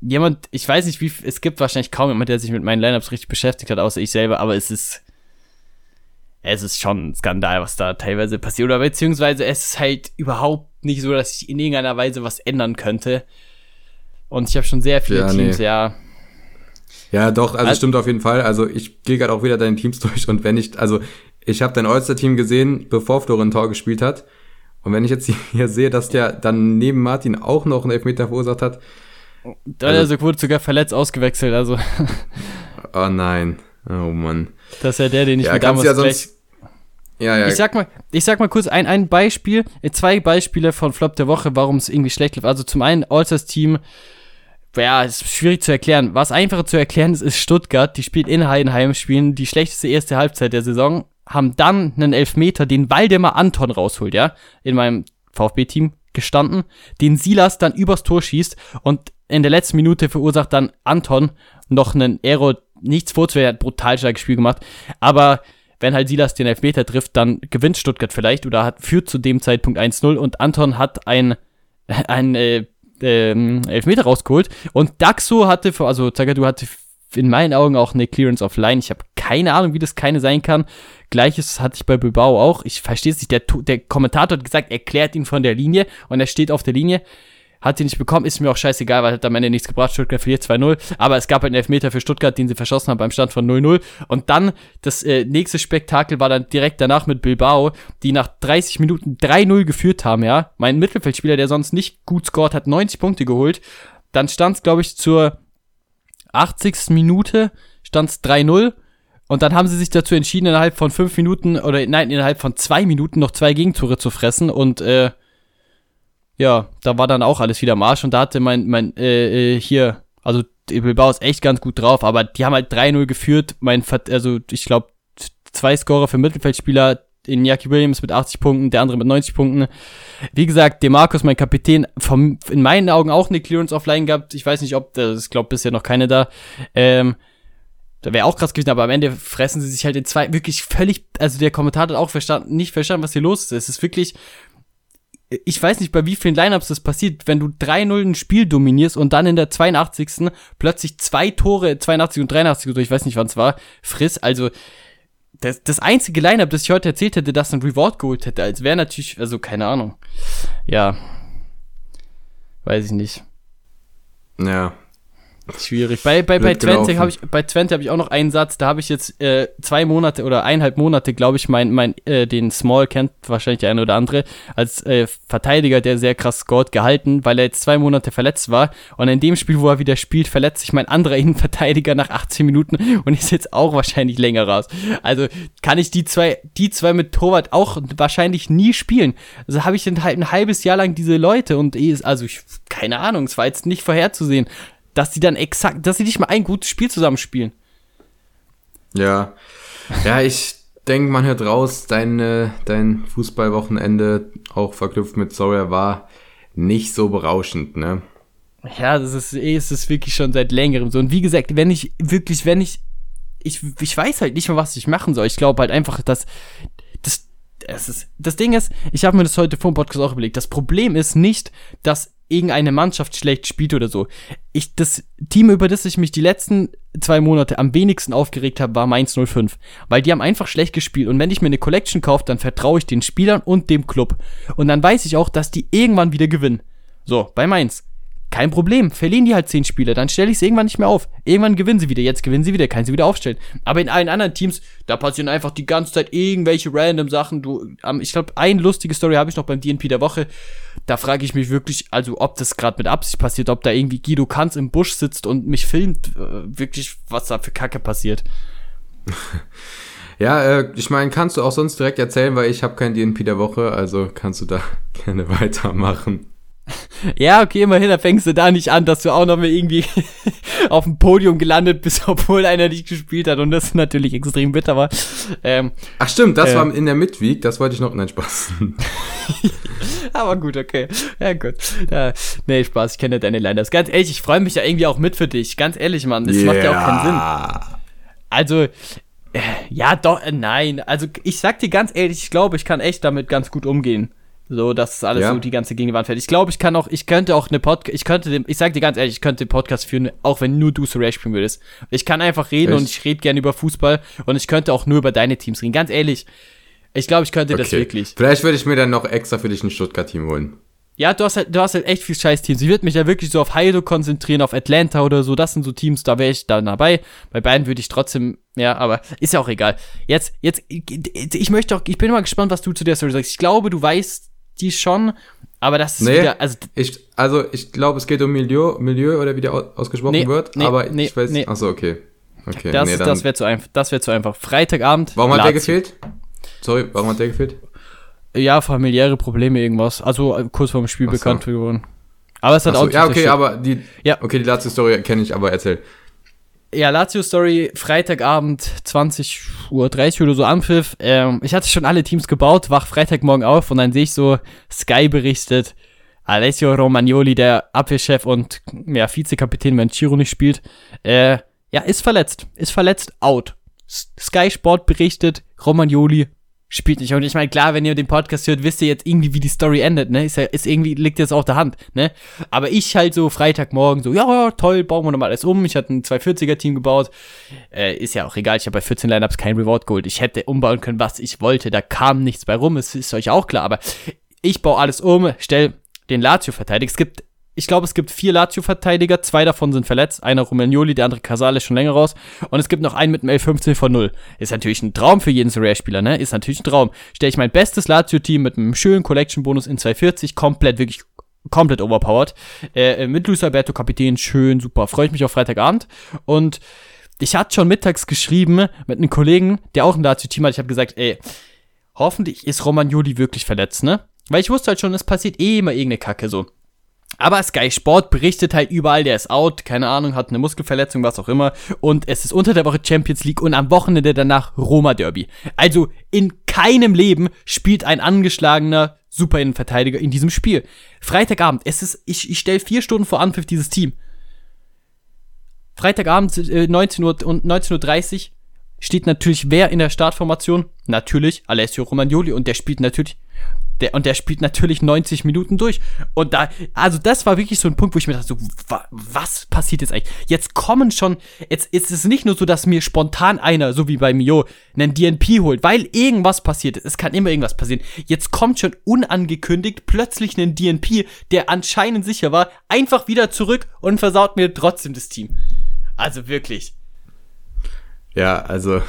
jemand, ich weiß nicht, wie, es gibt wahrscheinlich kaum jemand, der sich mit meinen Lineups richtig beschäftigt hat, außer ich selber. Aber es ist, es ist schon ein Skandal, was da teilweise passiert. Oder beziehungsweise es ist halt überhaupt nicht so, dass ich in irgendeiner Weise was ändern könnte. Und ich habe schon sehr viele Ja, Teams, nee. ja. Ja, doch, also Al- stimmt auf jeden Fall. Also ich gehe gerade auch wieder deine Teams durch und wenn ich, also ich habe dein All-Star-Team gesehen, bevor Florian Tor gespielt hat. Und wenn ich jetzt hier sehe, dass der dann neben Martin auch noch einen Elfmeter verursacht hat, Da Also- wurde sogar verletzt ausgewechselt, also oh nein, oh Mann. das ist ja der, den ich Ja, mir damals ja gleich ja, ja, Ich sag mal, ich sag mal kurz ein, ein Beispiel, äh, zwei Beispiele von Flop der Woche, warum es irgendwie schlecht lief. Also zum einen Allstars Team, ja, ist schwierig zu erklären. Was einfacher zu erklären ist, ist Stuttgart. Die spielt in Heidenheim, spielen die schlechteste erste Halbzeit der Saison, haben dann einen Elfmeter, den Waldemar Anton rausholt, ja, in meinem VfB-Team gestanden, den Silas dann übers Tor schießt und in der letzten Minute verursacht dann Anton noch einen Aero, nichts vorzuwehren, hat brutal starkes Spiel gemacht, aber wenn halt Silas den Elfmeter trifft, dann gewinnt Stuttgart vielleicht oder hat, führt zu dem Zeitpunkt 1-0 und Anton hat ein, ein äh, ähm, Elfmeter rausgeholt und Daxo hatte, also Zagadou hatte in meinen Augen auch eine Clearance of Line. Ich habe keine Ahnung, wie das keine sein kann. Gleiches hatte ich bei Bilbao auch. Ich verstehe es nicht. Der, der Kommentator hat gesagt, er klärt ihn von der Linie und er steht auf der Linie. Hat sie nicht bekommen, ist mir auch scheißegal, weil hat am Ende nichts gebracht, Stuttgart verliert 2-0, aber es gab halt einen Elfmeter für Stuttgart, den sie verschossen haben beim Stand von 0-0 und dann das äh, nächste Spektakel war dann direkt danach mit Bilbao, die nach 30 Minuten 3-0 geführt haben, ja, mein Mittelfeldspieler, der sonst nicht gut scored, hat 90 Punkte geholt, dann stand es, glaube ich, zur 80. Minute, stand es 3-0 und dann haben sie sich dazu entschieden, innerhalb von fünf Minuten oder nein, innerhalb von zwei Minuten noch zwei Gegentore zu fressen. Und äh, ja, da war dann auch alles wieder am Arsch. Und da hatte mein, mein, äh, äh hier, also Bilbao ist echt ganz gut drauf, aber die haben halt 3-0 geführt. Mein, also ich glaube, zwei Scorer für Mittelfeldspieler, in Jackie Williams mit 80 Punkten, der andere mit 90 Punkten. Wie gesagt, Demarcus, mein Kapitän, vom, in meinen Augen auch eine Clearance offline gehabt. Ich weiß nicht, ob, das glaube bisher noch keine da. Ähm, da wäre auch krass gewesen, aber am Ende fressen sie sich halt in zwei wirklich völlig, also der Kommentator hat auch verstanden, nicht verstanden, was hier los ist. Es ist wirklich, ich weiß nicht, bei wie vielen Lineups das passiert, wenn du 3-0 ein Spiel dominierst und dann in der 82. plötzlich zwei Tore, 82 und 83 oder ich weiß nicht, wann es war, friss. Also, das, das einzige Lineup, das ich heute erzählt hätte, das ein Reward geholt hätte, als wäre natürlich, also keine Ahnung. Ja. Weiß ich nicht. Ja, Schwierig. Bei, bei, bei Twente habe ich, bei Twente habe ich auch noch einen Satz, da habe ich jetzt äh, zwei Monate oder eineinhalb Monate, glaube ich, mein, mein, äh, den Small kennt wahrscheinlich der eine oder andere, als äh, Verteidiger, der sehr krass scored, gehalten, weil er jetzt zwei Monate verletzt war. Und in dem Spiel, wo er wieder spielt, verletzt sich mein anderer Innenverteidiger nach 18 Minuten und ist jetzt auch wahrscheinlich länger raus. Also kann ich die zwei, die zwei mit Torwart auch wahrscheinlich nie spielen. Also habe ich dann halt ein halbes Jahr lang diese Leute und eh also ich, keine Ahnung, es war jetzt nicht vorherzusehen dass die dann exakt, dass sie nicht mal ein gutes Spiel zusammenspielen. Ja. Ja, ich denke, man hört raus, dein, äh, dein Fußballwochenende, auch verknüpft mit Sawyer, war nicht so berauschend, ne? Ja, das ist, eh, es ist wirklich schon seit längerem so. Und wie gesagt, wenn ich wirklich, wenn ich, ich, ich weiß halt nicht mehr, was ich machen soll. Ich glaube halt einfach, dass, das, das ist, das Ding ist, ich habe mir das heute vor dem Podcast auch überlegt. Das Problem ist nicht, dass irgendeine Mannschaft schlecht spielt oder so. Ich, das Team, über das ich mich die letzten zwei Monate am wenigsten aufgeregt habe, war Mainz 05. Weil die haben einfach schlecht gespielt. Und wenn ich mir eine Collection kaufe, dann vertraue ich den Spielern und dem Club. Und dann weiß ich auch, dass die irgendwann wieder gewinnen. So, bei Mainz. Kein Problem, verlieren die halt zehn Spiele, dann stelle ich es irgendwann nicht mehr auf. Irgendwann gewinnen sie wieder, jetzt gewinnen sie wieder, kann sie wieder aufstellen. Aber in allen anderen Teams, da passieren einfach die ganze Zeit irgendwelche random Sachen. Du, ähm, ich glaube, eine lustige Story habe ich noch beim DNP der Woche. Da frage ich mich wirklich, also ob das gerade mit Absicht passiert, ob da irgendwie Guido Kanz im Busch sitzt und mich filmt, äh, wirklich, was da für Kacke passiert. Ja, äh, ich meine, kannst du auch sonst direkt erzählen, weil ich habe kein DNP der Woche, also kannst du da gerne weitermachen. Ja, okay, immerhin, da fängst du da nicht an, dass du auch noch mal irgendwie auf dem Podium gelandet bist, obwohl einer nicht gespielt hat und das natürlich extrem bitter war. Ähm, Ach stimmt, das äh, war in der Midweek, das wollte ich noch, nein, Spaß. Aber gut, okay. Ja, gut. Ja, nee, Spaß, ich kenne deine Liners. Ganz ehrlich, ich freue mich ja irgendwie auch mit für dich. Ganz ehrlich, Mann, das yeah. macht ja auch keinen Sinn. Also, äh, ja, doch, äh, nein. Also, ich sag dir ganz ehrlich, ich glaube, ich kann echt damit ganz gut umgehen. So, dass alles ja. so die ganze gegen die Wand fällt. Ich glaube, ich kann auch, ich könnte auch eine Podcast, ich könnte dem, ich sag dir ganz ehrlich, ich könnte den Podcast führen, auch wenn nur du Surreal spielen würdest. Ich kann einfach reden Echt? und ich rede gerne über Fußball und ich könnte auch nur über deine Teams reden. Ganz ehrlich, ich glaube, ich könnte okay. das wirklich. Vielleicht würde ich mir dann noch extra für dich ein Stuttgart-Team holen. Ja, du hast halt, du hast halt echt viel Scheiß-Teams. Ich würde mich ja wirklich so auf Heido konzentrieren, auf Atlanta oder so. Das sind so Teams, da wäre ich dann dabei. Bei beiden würde ich trotzdem, ja, aber ist ja auch egal. Jetzt, jetzt, ich möchte auch, ich bin mal gespannt, was du zu der Story sagst. Ich glaube, du weißt die schon, aber das ist nee, wieder, also ich, also ich glaube, es geht um Milieu, Milieu oder wie der ausgesprochen nee, wird, nee, aber ich weiß, nee. achso, okay. Okay, das, nee, das wäre zu einfach, das wäre zu einfach. Freitagabend. Warum hat Lazio. der gefehlt? Sorry, warum hat der gefehlt? Ja, familiäre Probleme irgendwas. Also äh, kurz vor dem Spiel bekannt geworden. Aber es hat so, auch Ja, okay, aber die ja. Okay, die Lazio Story kenne ich, aber erzähl ja, Lazio-Story, Freitagabend, 20.30 Uhr oder so Anpfiff. Ähm, ich hatte schon alle Teams gebaut, wach Freitagmorgen auf und dann sehe ich so, Sky berichtet, Alessio Romagnoli, der Abwehrchef und ja, Vizekapitän, wenn Chiro nicht spielt, äh, ja, ist verletzt. Ist verletzt, out. Sky Sport berichtet, Romagnoli spielt nicht. Und ich meine, klar, wenn ihr den Podcast hört, wisst ihr jetzt irgendwie, wie die Story endet, ne? Ist ja, ist irgendwie, liegt jetzt auf der Hand, ne? Aber ich halt so Freitagmorgen so, ja, toll, bauen wir nochmal alles um. Ich hatte ein 240er-Team gebaut. Äh, ist ja auch egal, ich habe bei 14 Lineups kein Reward geholt. Ich hätte umbauen können, was ich wollte. Da kam nichts bei rum, es ist euch auch klar. Aber ich baue alles um, stell den Lazio verteidigt. Es gibt ich glaube, es gibt vier Lazio-Verteidiger, zwei davon sind verletzt, einer Romagnoli, der andere Casale ist schon länger raus und es gibt noch einen mit einem L15 von 0. Ist natürlich ein Traum für jeden Rare-Spieler, ne? Ist natürlich ein Traum. Stelle ich mein bestes Lazio-Team mit einem schönen Collection-Bonus in 240, komplett, wirklich komplett overpowered, äh, mit Luis Alberto Kapitän, schön, super, freue ich mich auf Freitagabend und ich hatte schon mittags geschrieben mit einem Kollegen, der auch ein Lazio-Team hat, ich habe gesagt, ey, hoffentlich ist Romagnoli wirklich verletzt, ne? Weil ich wusste halt schon, es passiert eh immer irgendeine Kacke so. Aber Sky Sport berichtet halt überall, der ist out, keine Ahnung, hat eine Muskelverletzung, was auch immer. Und es ist unter der Woche Champions League und am Wochenende danach Roma Derby. Also in keinem Leben spielt ein angeschlagener Superinnenverteidiger in diesem Spiel. Freitagabend, es ist, ich, ich stelle vier Stunden vor Anpfiff dieses Team. Freitagabend äh, 19 Uhr und 19.30 Uhr steht natürlich wer in der Startformation? Natürlich Alessio Romagnoli und der spielt natürlich der, und der spielt natürlich 90 Minuten durch. Und da, also das war wirklich so ein Punkt, wo ich mir dachte, so, wa, was passiert jetzt eigentlich? Jetzt kommen schon, jetzt ist es nicht nur so, dass mir spontan einer, so wie bei Mio, einen DNP holt, weil irgendwas passiert ist. Es kann immer irgendwas passieren. Jetzt kommt schon unangekündigt plötzlich ein DNP, der anscheinend sicher war, einfach wieder zurück und versaut mir trotzdem das Team. Also wirklich. Ja, also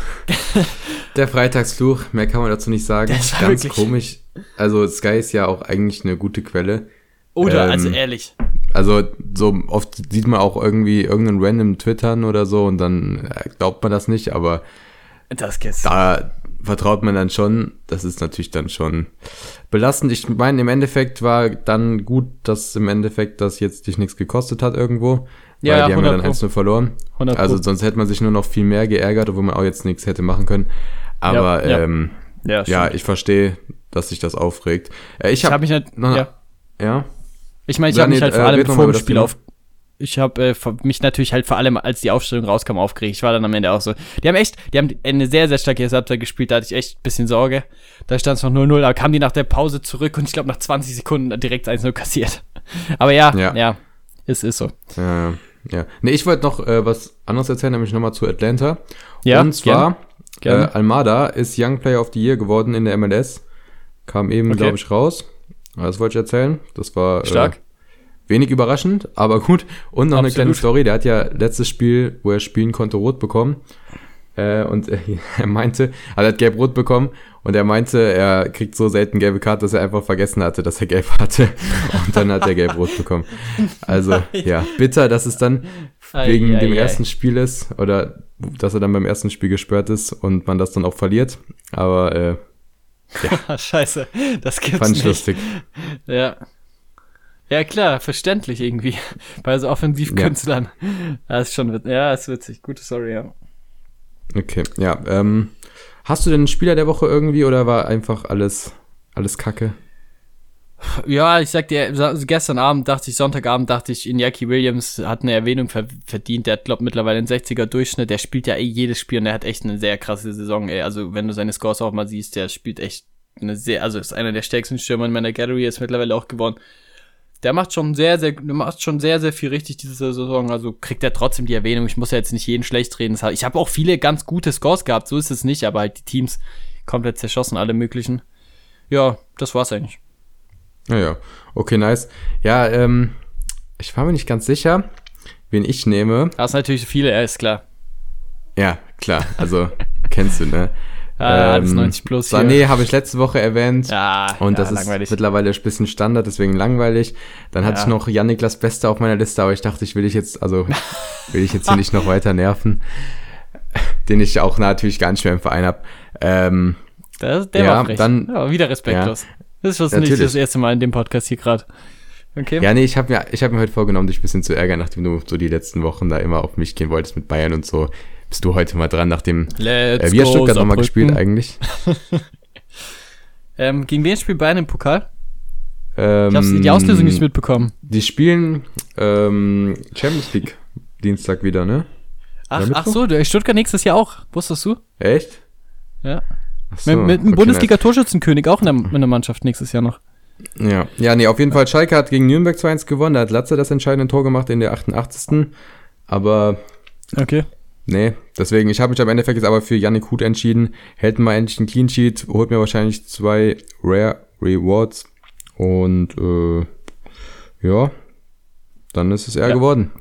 der Freitagsfluch, mehr kann man dazu nicht sagen. Das war Ganz wirklich- komisch. Also Sky ist ja auch eigentlich eine gute Quelle. Oder, Ähm, also ehrlich. Also so oft sieht man auch irgendwie irgendeinen random Twittern oder so und dann äh, glaubt man das nicht, aber Das geht's. da vertraut man dann schon. Das ist natürlich dann schon belastend. Ich meine, im Endeffekt war dann gut, dass im Endeffekt das jetzt dich nichts gekostet hat irgendwo. Ja, weil die haben ja 100 dann Pro. 1 verloren. 100 Pro. Also sonst hätte man sich nur noch viel mehr geärgert, obwohl man auch jetzt nichts hätte machen können. Aber Ja, ähm, ja, ja, ich verstehe, dass sich das aufregt. Äh, ich habe habe mich nicht, noch- ja. ja, Ich meine, ich habe mich halt vor äh, allem vor dem Spiel auf. Ich habe äh, mich natürlich halt vor allem, als die Aufstellung rauskam, aufgeregt. Ich war dann am Ende auch so. Die haben echt, die haben eine sehr, sehr starke erste Halbzeit gespielt. Da hatte ich echt ein bisschen Sorge. Da stand es noch 0-0, aber kamen die nach der Pause zurück und ich glaube nach 20 Sekunden direkt 1-0 kassiert. Aber ja, ja, Ja. es ist so. ja, ja. Nee, ich wollte noch äh, was anderes erzählen, nämlich nochmal zu Atlanta. Ja, Und zwar, gerne, gerne. Äh, Almada ist Young Player of the Year geworden in der MLS. Kam eben, Okay. glaube ich, raus. Das wollte ich erzählen. Das war Stark. Äh, wenig überraschend, aber gut. Und noch eine Absolut. kleine Story. Der hat ja letztes Spiel, wo er spielen konnte, rot bekommen. Äh, und äh, er meinte, also er hat gelb-rot bekommen und er meinte, er kriegt so selten gelbe Karte, dass er einfach vergessen hatte, dass er gelb hatte. Und dann hat er gelb-rot bekommen. Also, ja, bitter, dass es dann wegen Ei, dem ei, ei. ersten Spiel ist oder dass er dann beim ersten Spiel gesperrt ist und man das dann auch verliert. Aber äh, Scheiße, das gibt's fand ich nicht. lustig. Ja. Ja, klar, verständlich irgendwie. Bei so Offensivkünstlern. Das ist schon witzig. Ja, ist witzig. Gute Story, ja. Okay, ja. Ähm, hast du denn einen Spieler der Woche irgendwie oder war einfach alles, alles Kacke? Ja, ich sag dir, gestern Abend dachte ich, Sonntagabend dachte ich, Iñaki Williams hat eine Erwähnung ver verdient. Der hat, glaub mittlerweile einen 60er Durchschnitt. Der spielt ja eh jedes Spiel und der hat echt eine sehr krasse Saison, ey. Also, wenn du seine Scores auch mal siehst, der spielt echt eine sehr, also ist einer der stärksten Stürmer in meiner Gallery, ist mittlerweile auch geworden. Der macht schon sehr, sehr, der macht schon sehr, sehr viel richtig diese Saison. Also kriegt er trotzdem die Erwähnung. Ich muss ja jetzt nicht jeden schlecht reden. Ich habe auch viele ganz gute Scores gehabt, so ist es nicht, aber halt die Teams komplett zerschossen, alle möglichen. Ja, das war's eigentlich. Ja, ja. Okay, nice. Ja, ähm, ich war mir nicht ganz sicher, wen ich nehme. Da ist natürlich viele, ja, ist klar. Ja, klar. Also, kennst du, ne? Ah, alles 90 plus hier. Sané habe ich letzte Woche erwähnt. Ja, Und ja, das ist langweilig. mittlerweile ein bisschen Standard, deswegen langweilig. Dann hatte Ja. ich noch Jan-Niklas Beste auf meiner Liste, aber ich dachte, ich will dich jetzt, also will ich jetzt hier nicht noch weiter nerven. Den ich auch natürlich gar nicht mehr im Verein habe. Ähm, Der, der Ja, war frech. dann- ja, wieder respektlos. Das ist was nicht das erste Mal in dem Podcast hier gerade. Okay. ja, nee, ich habe mir, ich hab mir heute vorgenommen, dich ein bisschen zu ärgern, nachdem du so die letzten Wochen da immer auf mich gehen wolltest mit Bayern und so. Bist du heute mal dran, nachdem. Let's Äh, wie go, Stuttgart nochmal gespielt eigentlich? Ähm, gegen wen spielt Bayern im Pokal? Ähm, Ich hab's, die Auslösung nicht mitbekommen. Die spielen ähm, Champions League Dienstag wieder, ne? Ach, ach so, Stuttgart nächstes Jahr auch. Wusstest du? Echt? Ja. So, mit mit dem okay, Bundesliga-Torschützenkönig auch in der, in der Mannschaft nächstes Jahr noch. Ja. ja, nee, auf jeden Fall. Schalke hat gegen Nürnberg 2-1 gewonnen. Da hat Latze das entscheidende Tor gemacht in der 88. Aber Okay. Nee, deswegen, ich habe mich am Endeffekt jetzt aber für Yannick Huth entschieden. Hält mal endlich einen Clean Sheet, holt mir wahrscheinlich zwei Rare Rewards. Und äh, ja, dann ist es eher Ja. geworden.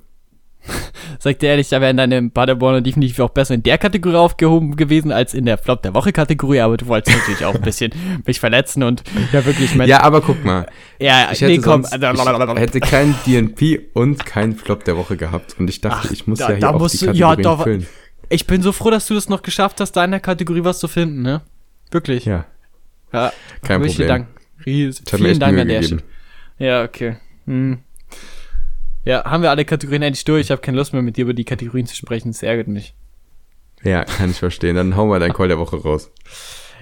Sag dir ehrlich, da wären deine Paderborner definitiv auch besser in der Kategorie aufgehoben gewesen als in der Flop der Woche Kategorie, aber du wolltest natürlich auch ein bisschen mich verletzen und ja wirklich mein, Ja, aber guck mal. ja, Ich hätte, komm, sonst, ich hätte kein DNP und kein Flop der Woche gehabt. Und ich dachte, Ach, ich muss da- ja hier da auch musst die du- ja, Kategorien da- füllen. Ich bin so froh, dass du das noch geschafft hast, da in der Kategorie was zu finden, ne? Wirklich. Ja, Ja, kein Problem. Dank. Ries Vielen Dank an der. Stelle. Ja, okay. Hm. Ja, haben wir alle Kategorien endlich durch. Ich habe keine Lust mehr mit dir über die Kategorien zu sprechen. Das ärgert mich. Ja, kann ich verstehen. Dann hauen wir dein Call der Woche raus.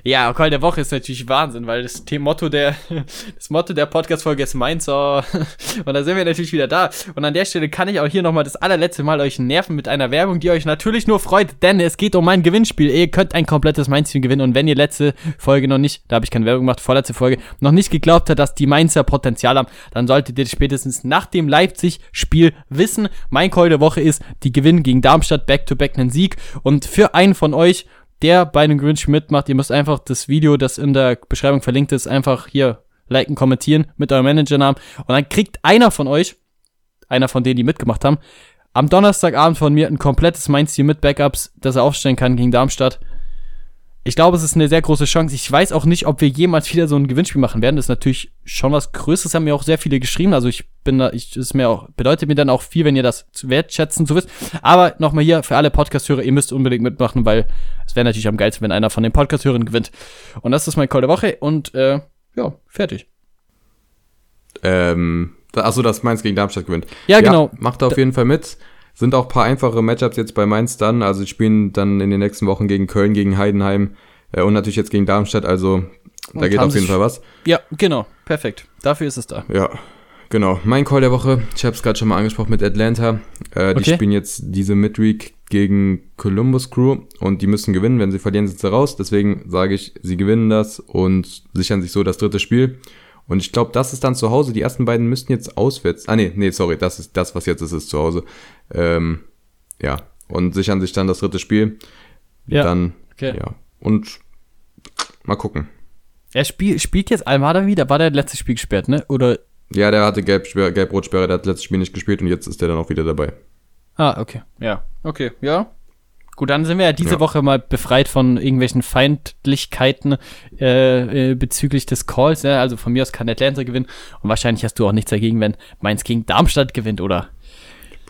Ja, Call der Woche ist natürlich Wahnsinn, weil das Motto der, das Motto der Podcast-Folge ist Mainzer. Und da sind wir natürlich wieder da. Und an der Stelle kann ich auch hier nochmal das allerletzte Mal euch nerven mit einer Werbung, die euch natürlich nur freut, denn es geht um mein Gewinnspiel. Ihr könnt ein komplettes Mainz-Team gewinnen. Und wenn ihr letzte Folge noch nicht, da habe ich keine Werbung gemacht, vorletzte Folge, noch nicht geglaubt habt, dass die Mainzer Potenzial haben, dann solltet ihr spätestens nach dem Leipzig-Spiel wissen. Mein Call der Woche ist, die gewinnen gegen Darmstadt back-to-back einen Sieg. Und für einen von euch, der bei einem Gewinnspiel mitmacht, ihr müsst einfach das Video, das in der Beschreibung verlinkt ist, einfach hier liken, kommentieren mit eurem Managernamen. Und dann kriegt einer von euch, einer von denen, die mitgemacht haben, am Donnerstagabend von mir ein komplettes Mainz-Team mit Backups, das er aufstellen kann gegen Darmstadt. Ich glaube, es ist eine sehr große Chance. Ich weiß auch nicht, ob wir jemals wieder so ein Gewinnspiel machen werden. Das ist natürlich schon was Größeres, haben mir auch sehr viele geschrieben. Also ich bin da, ich, ist mir auch, bedeutet mir dann auch viel, wenn ihr das zu wertschätzen zu wisst. Aber nochmal hier für alle Podcast-Hörer, ihr müsst unbedingt mitmachen, weil es wäre natürlich am geilsten, wenn einer von den Podcast-Hörern gewinnt. Und das ist mein Call der Woche und äh, ja, fertig. Ähm, achso, dass Mainz gegen Darmstadt gewinnt. Ja, genau. Macht auf jeden Fall mit. Sind auch ein paar einfache Matchups jetzt bei Mainz dann. Also die spielen dann in den nächsten Wochen gegen Köln, gegen Heidenheim äh, und natürlich jetzt gegen Darmstadt. Also da Und geht auf jeden Fall was. Ja, genau. Perfekt. Dafür ist es da. Ja, genau. Mein Call der Woche, ich habe es gerade schon mal angesprochen mit Atlanta. Äh, die Okay. spielen jetzt diese Midweek gegen Columbus Crew und die müssen gewinnen. Wenn sie verlieren, sind sie raus. Deswegen sage ich, sie gewinnen das und sichern sich so das dritte Spiel. Und ich glaube, das ist dann zu Hause. Die ersten beiden müssten jetzt auswärts. Ah, nee, nee, sorry, das ist das, was jetzt ist, ist zu Hause. Ähm, ja. Und sichern sich dann das dritte Spiel. Ja, Dann, okay. ja. Und mal gucken. Er spiel, spielt jetzt Almada wieder. War der letzte Spiel gesperrt, ne? Oder. Ja, der hatte Gelb-Rot-Sperre, der hat letztes Spiel nicht gespielt und jetzt ist der dann auch wieder dabei. Ah, okay. Ja. Okay, ja. Gut, dann sind wir ja diese Ja. Woche mal befreit von irgendwelchen Feindlichkeiten äh, äh, bezüglich des Calls. Ne? Also von mir aus kann Atlanta gewinnen. Und wahrscheinlich hast du auch nichts dagegen, wenn Mainz gegen Darmstadt gewinnt, oder?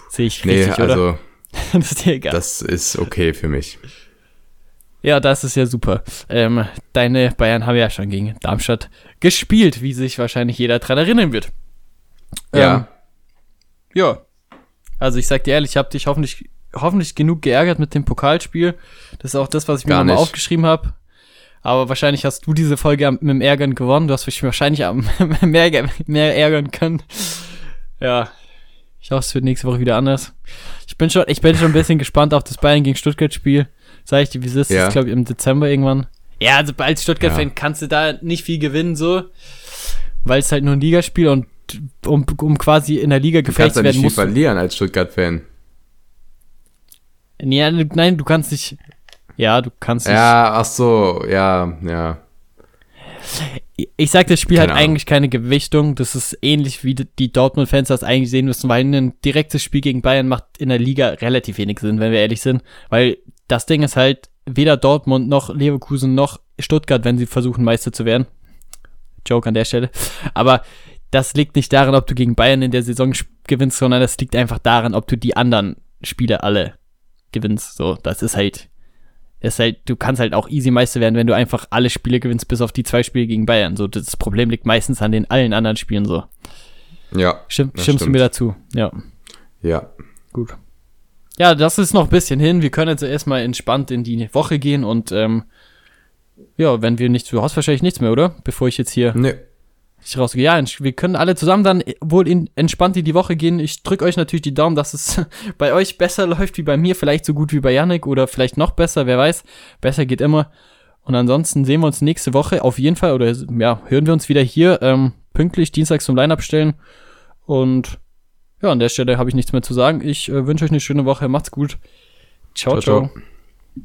Sehe ich Nee, richtig, oder? also das ist dir egal. das ist okay für mich. Ja, das ist ja super. Ähm, deine Bayern haben ja schon gegen Darmstadt gespielt, wie sich wahrscheinlich jeder dran erinnern wird. Ja. Ähm, ja. Also ich sag dir ehrlich, ich habe dich hoffentlich, hoffentlich genug geärgert mit dem Pokalspiel. Das ist auch das, was ich mir nochmal aufgeschrieben habe. Aber wahrscheinlich hast du diese Folge mit dem Ärgern gewonnen. Du hast mich wahrscheinlich am, mehr, mehr ärgern können. Ja. Ich hoffe, es wird nächste Woche wieder anders. Ich bin schon, ich bin schon ein bisschen gespannt auf das Bayern gegen Stuttgart-Spiel. Sag ich dir, wie es ist. Ja. Das ist, glaube ich, im Dezember irgendwann. Ja, also als Stuttgart-Fan Ja. kannst du da nicht viel gewinnen, so. Weil es halt nur ein Ligaspiel und um, um quasi in der Liga Du gefällt kannst zu ja nicht werden, viel du. verlieren als Stuttgart-Fan. Ja, nein, du kannst nicht. Ja, du kannst nicht. Ja, ach so, ja, ja. Ich sag, das Spiel Keine hat Ahnung. eigentlich keine Gewichtung. Das ist ähnlich wie die- Dortmund-Fans das eigentlich sehen müssen, weil ein direktes Spiel gegen Bayern macht in der Liga relativ wenig Sinn, wenn wir ehrlich sind. Weil das Ding ist halt, weder Dortmund noch Leverkusen noch Stuttgart, wenn sie versuchen, Meister zu werden. Joke an der Stelle. Aber das liegt nicht daran, ob du gegen Bayern in der Saison gewinnst, sondern das liegt einfach daran, ob du die anderen Spiele alle gewinnst. So, das ist halt, ist halt, du kannst halt auch easy Meister werden, wenn du einfach alle Spiele gewinnst, bis auf die zwei Spiele gegen Bayern. So, das Problem liegt meistens an den allen anderen Spielen so. Ja, Stimm, Das stimmst du stimmt. mir dazu? Ja, ja. gut. Ja, das ist noch ein bisschen hin. Wir können jetzt erstmal entspannt in die Woche gehen und ähm, ja, wenn wir nichts, du hast wahrscheinlich nichts mehr, oder? Bevor ich jetzt hier Nee. Ich rausgehe. Ja, wir können alle zusammen dann wohl in, entspannt in die Woche gehen. Ich drücke euch natürlich die Daumen, dass es bei euch besser läuft wie bei mir, vielleicht so gut wie bei Yannick oder vielleicht noch besser, wer weiß. Besser geht immer. Und ansonsten sehen wir uns nächste Woche auf jeden Fall oder ja, hören wir uns wieder hier ähm, pünktlich dienstags zum Line-Up stellen. Und ja, an der Stelle habe ich nichts mehr zu sagen. Ich äh, wünsche euch eine schöne Woche. Macht's gut. ciao. Ciao, ciao. ciao.